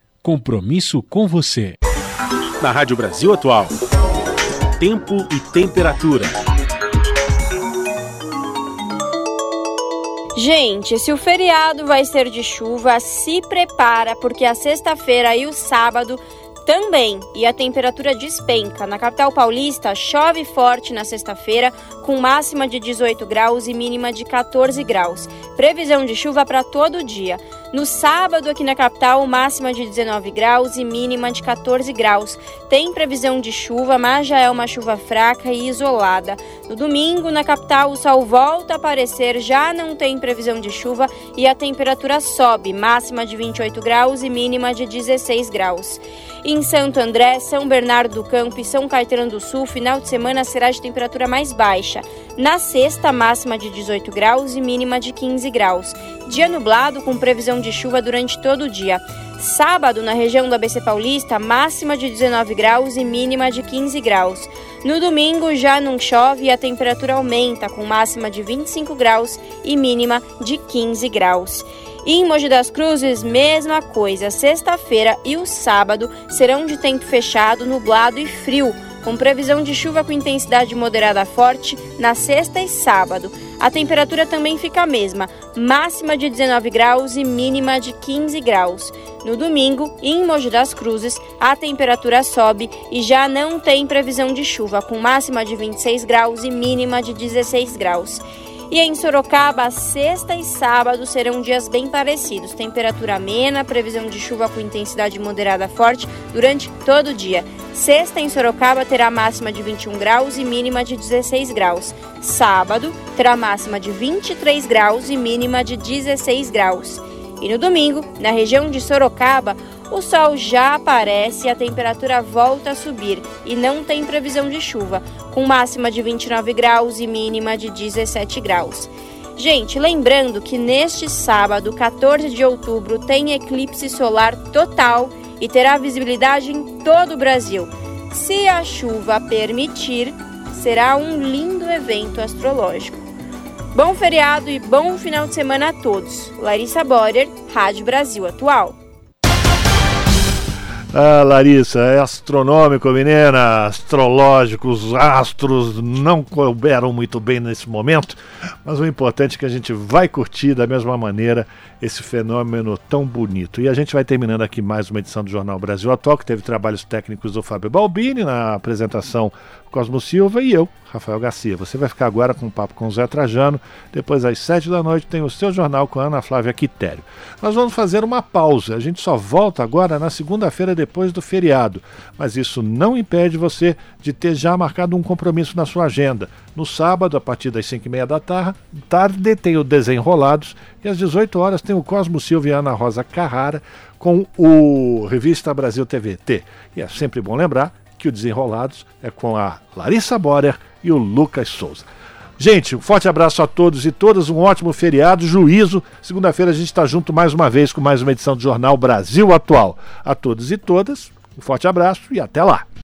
Compromisso com você. Na Rádio Brasil Atual. Tempo e temperatura. Gente, se o feriado vai ser de chuva, se prepara, porque a sexta-feira e o sábado também, e a temperatura despenca. Na capital paulista, chove forte na sexta-feira, com máxima de 18 graus e mínima de 14 graus. Previsão de chuva para todo o dia. No sábado, aqui na capital, máxima de 19 graus e mínima de 14 graus. Tem previsão de chuva, mas já é uma chuva fraca e isolada. No domingo, na capital, o sol volta a aparecer, já não tem previsão de chuva e a temperatura sobe, máxima de 28 graus e mínima de 16 graus. Em Santo André, São Bernardo do Campo e São Caetano do Sul, final de semana será de temperatura mais baixa. Na sexta, máxima de 18 graus e mínima de 15 graus. Dia nublado com previsão de chuva durante todo o dia. Sábado, na região do ABC Paulista, máxima de 19 graus e mínima de 15 graus. No domingo já não chove e a temperatura aumenta, com máxima de 25 graus e mínima de 15 graus. E em Mogi das Cruzes, mesma coisa. Sexta-feira e o sábado serão de tempo fechado, nublado e frio, com previsão de chuva com intensidade moderada forte na sexta e sábado. A temperatura também fica a mesma, máxima de 19 graus e mínima de 15 graus. No domingo, em Mogi das Cruzes, a temperatura sobe e já não tem previsão de chuva, com máxima de 26 graus e mínima de 16 graus. E em Sorocaba, sexta e sábado serão dias bem parecidos. Temperatura amena, previsão de chuva com intensidade moderada forte durante todo o dia. Sexta em Sorocaba terá máxima de 21 graus e mínima de 16 graus. Sábado terá máxima de 23 graus e mínima de 16 graus. E no domingo, na região de Sorocaba, o sol já aparece e a temperatura volta a subir e não tem previsão de chuva, com máxima de 29 graus e mínima de 17 graus. Gente, lembrando que neste sábado, 14 de outubro, tem eclipse solar total e terá visibilidade em todo o Brasil. Se a chuva permitir, será um lindo evento astrológico. Bom feriado e bom final de semana a todos. Larissa Borer, Rádio Brasil Atual. Ah, Larissa, é astronômico, menina. Astrológicos, astros não couberam muito bem nesse momento, mas o importante é que a gente vai curtir da mesma maneira esse fenômeno tão bonito. E a gente vai terminando aqui mais uma edição do Jornal Brasil Atual, que teve trabalhos técnicos do Fábio Balbini na apresentação Cosmo Silva e eu, Rafael Garcia. Você vai ficar agora com um papo com o Zé Trajano. Depois, às sete da noite, tem o seu jornal com a Ana Flávia Quitério. Nós vamos fazer uma pausa. A gente só volta agora na segunda-feira depois do feriado. Mas isso não impede você de ter já marcado um compromisso na sua agenda. No sábado, a partir das cinco e meia da tarde, tem o Desenrolados e às 18 horas tem o Cosmo Silva e Ana Rosa Carrara com o Revista Brasil TVT. E é sempre bom lembrar que o Desenrolados é com a Larissa Borer e o Lucas Souza. Gente, um forte abraço a todos e todas, um ótimo feriado, juízo. Segunda-feira a gente está junto mais uma vez com mais uma edição do Jornal Brasil Atual. A todos e todas, um forte abraço e até lá.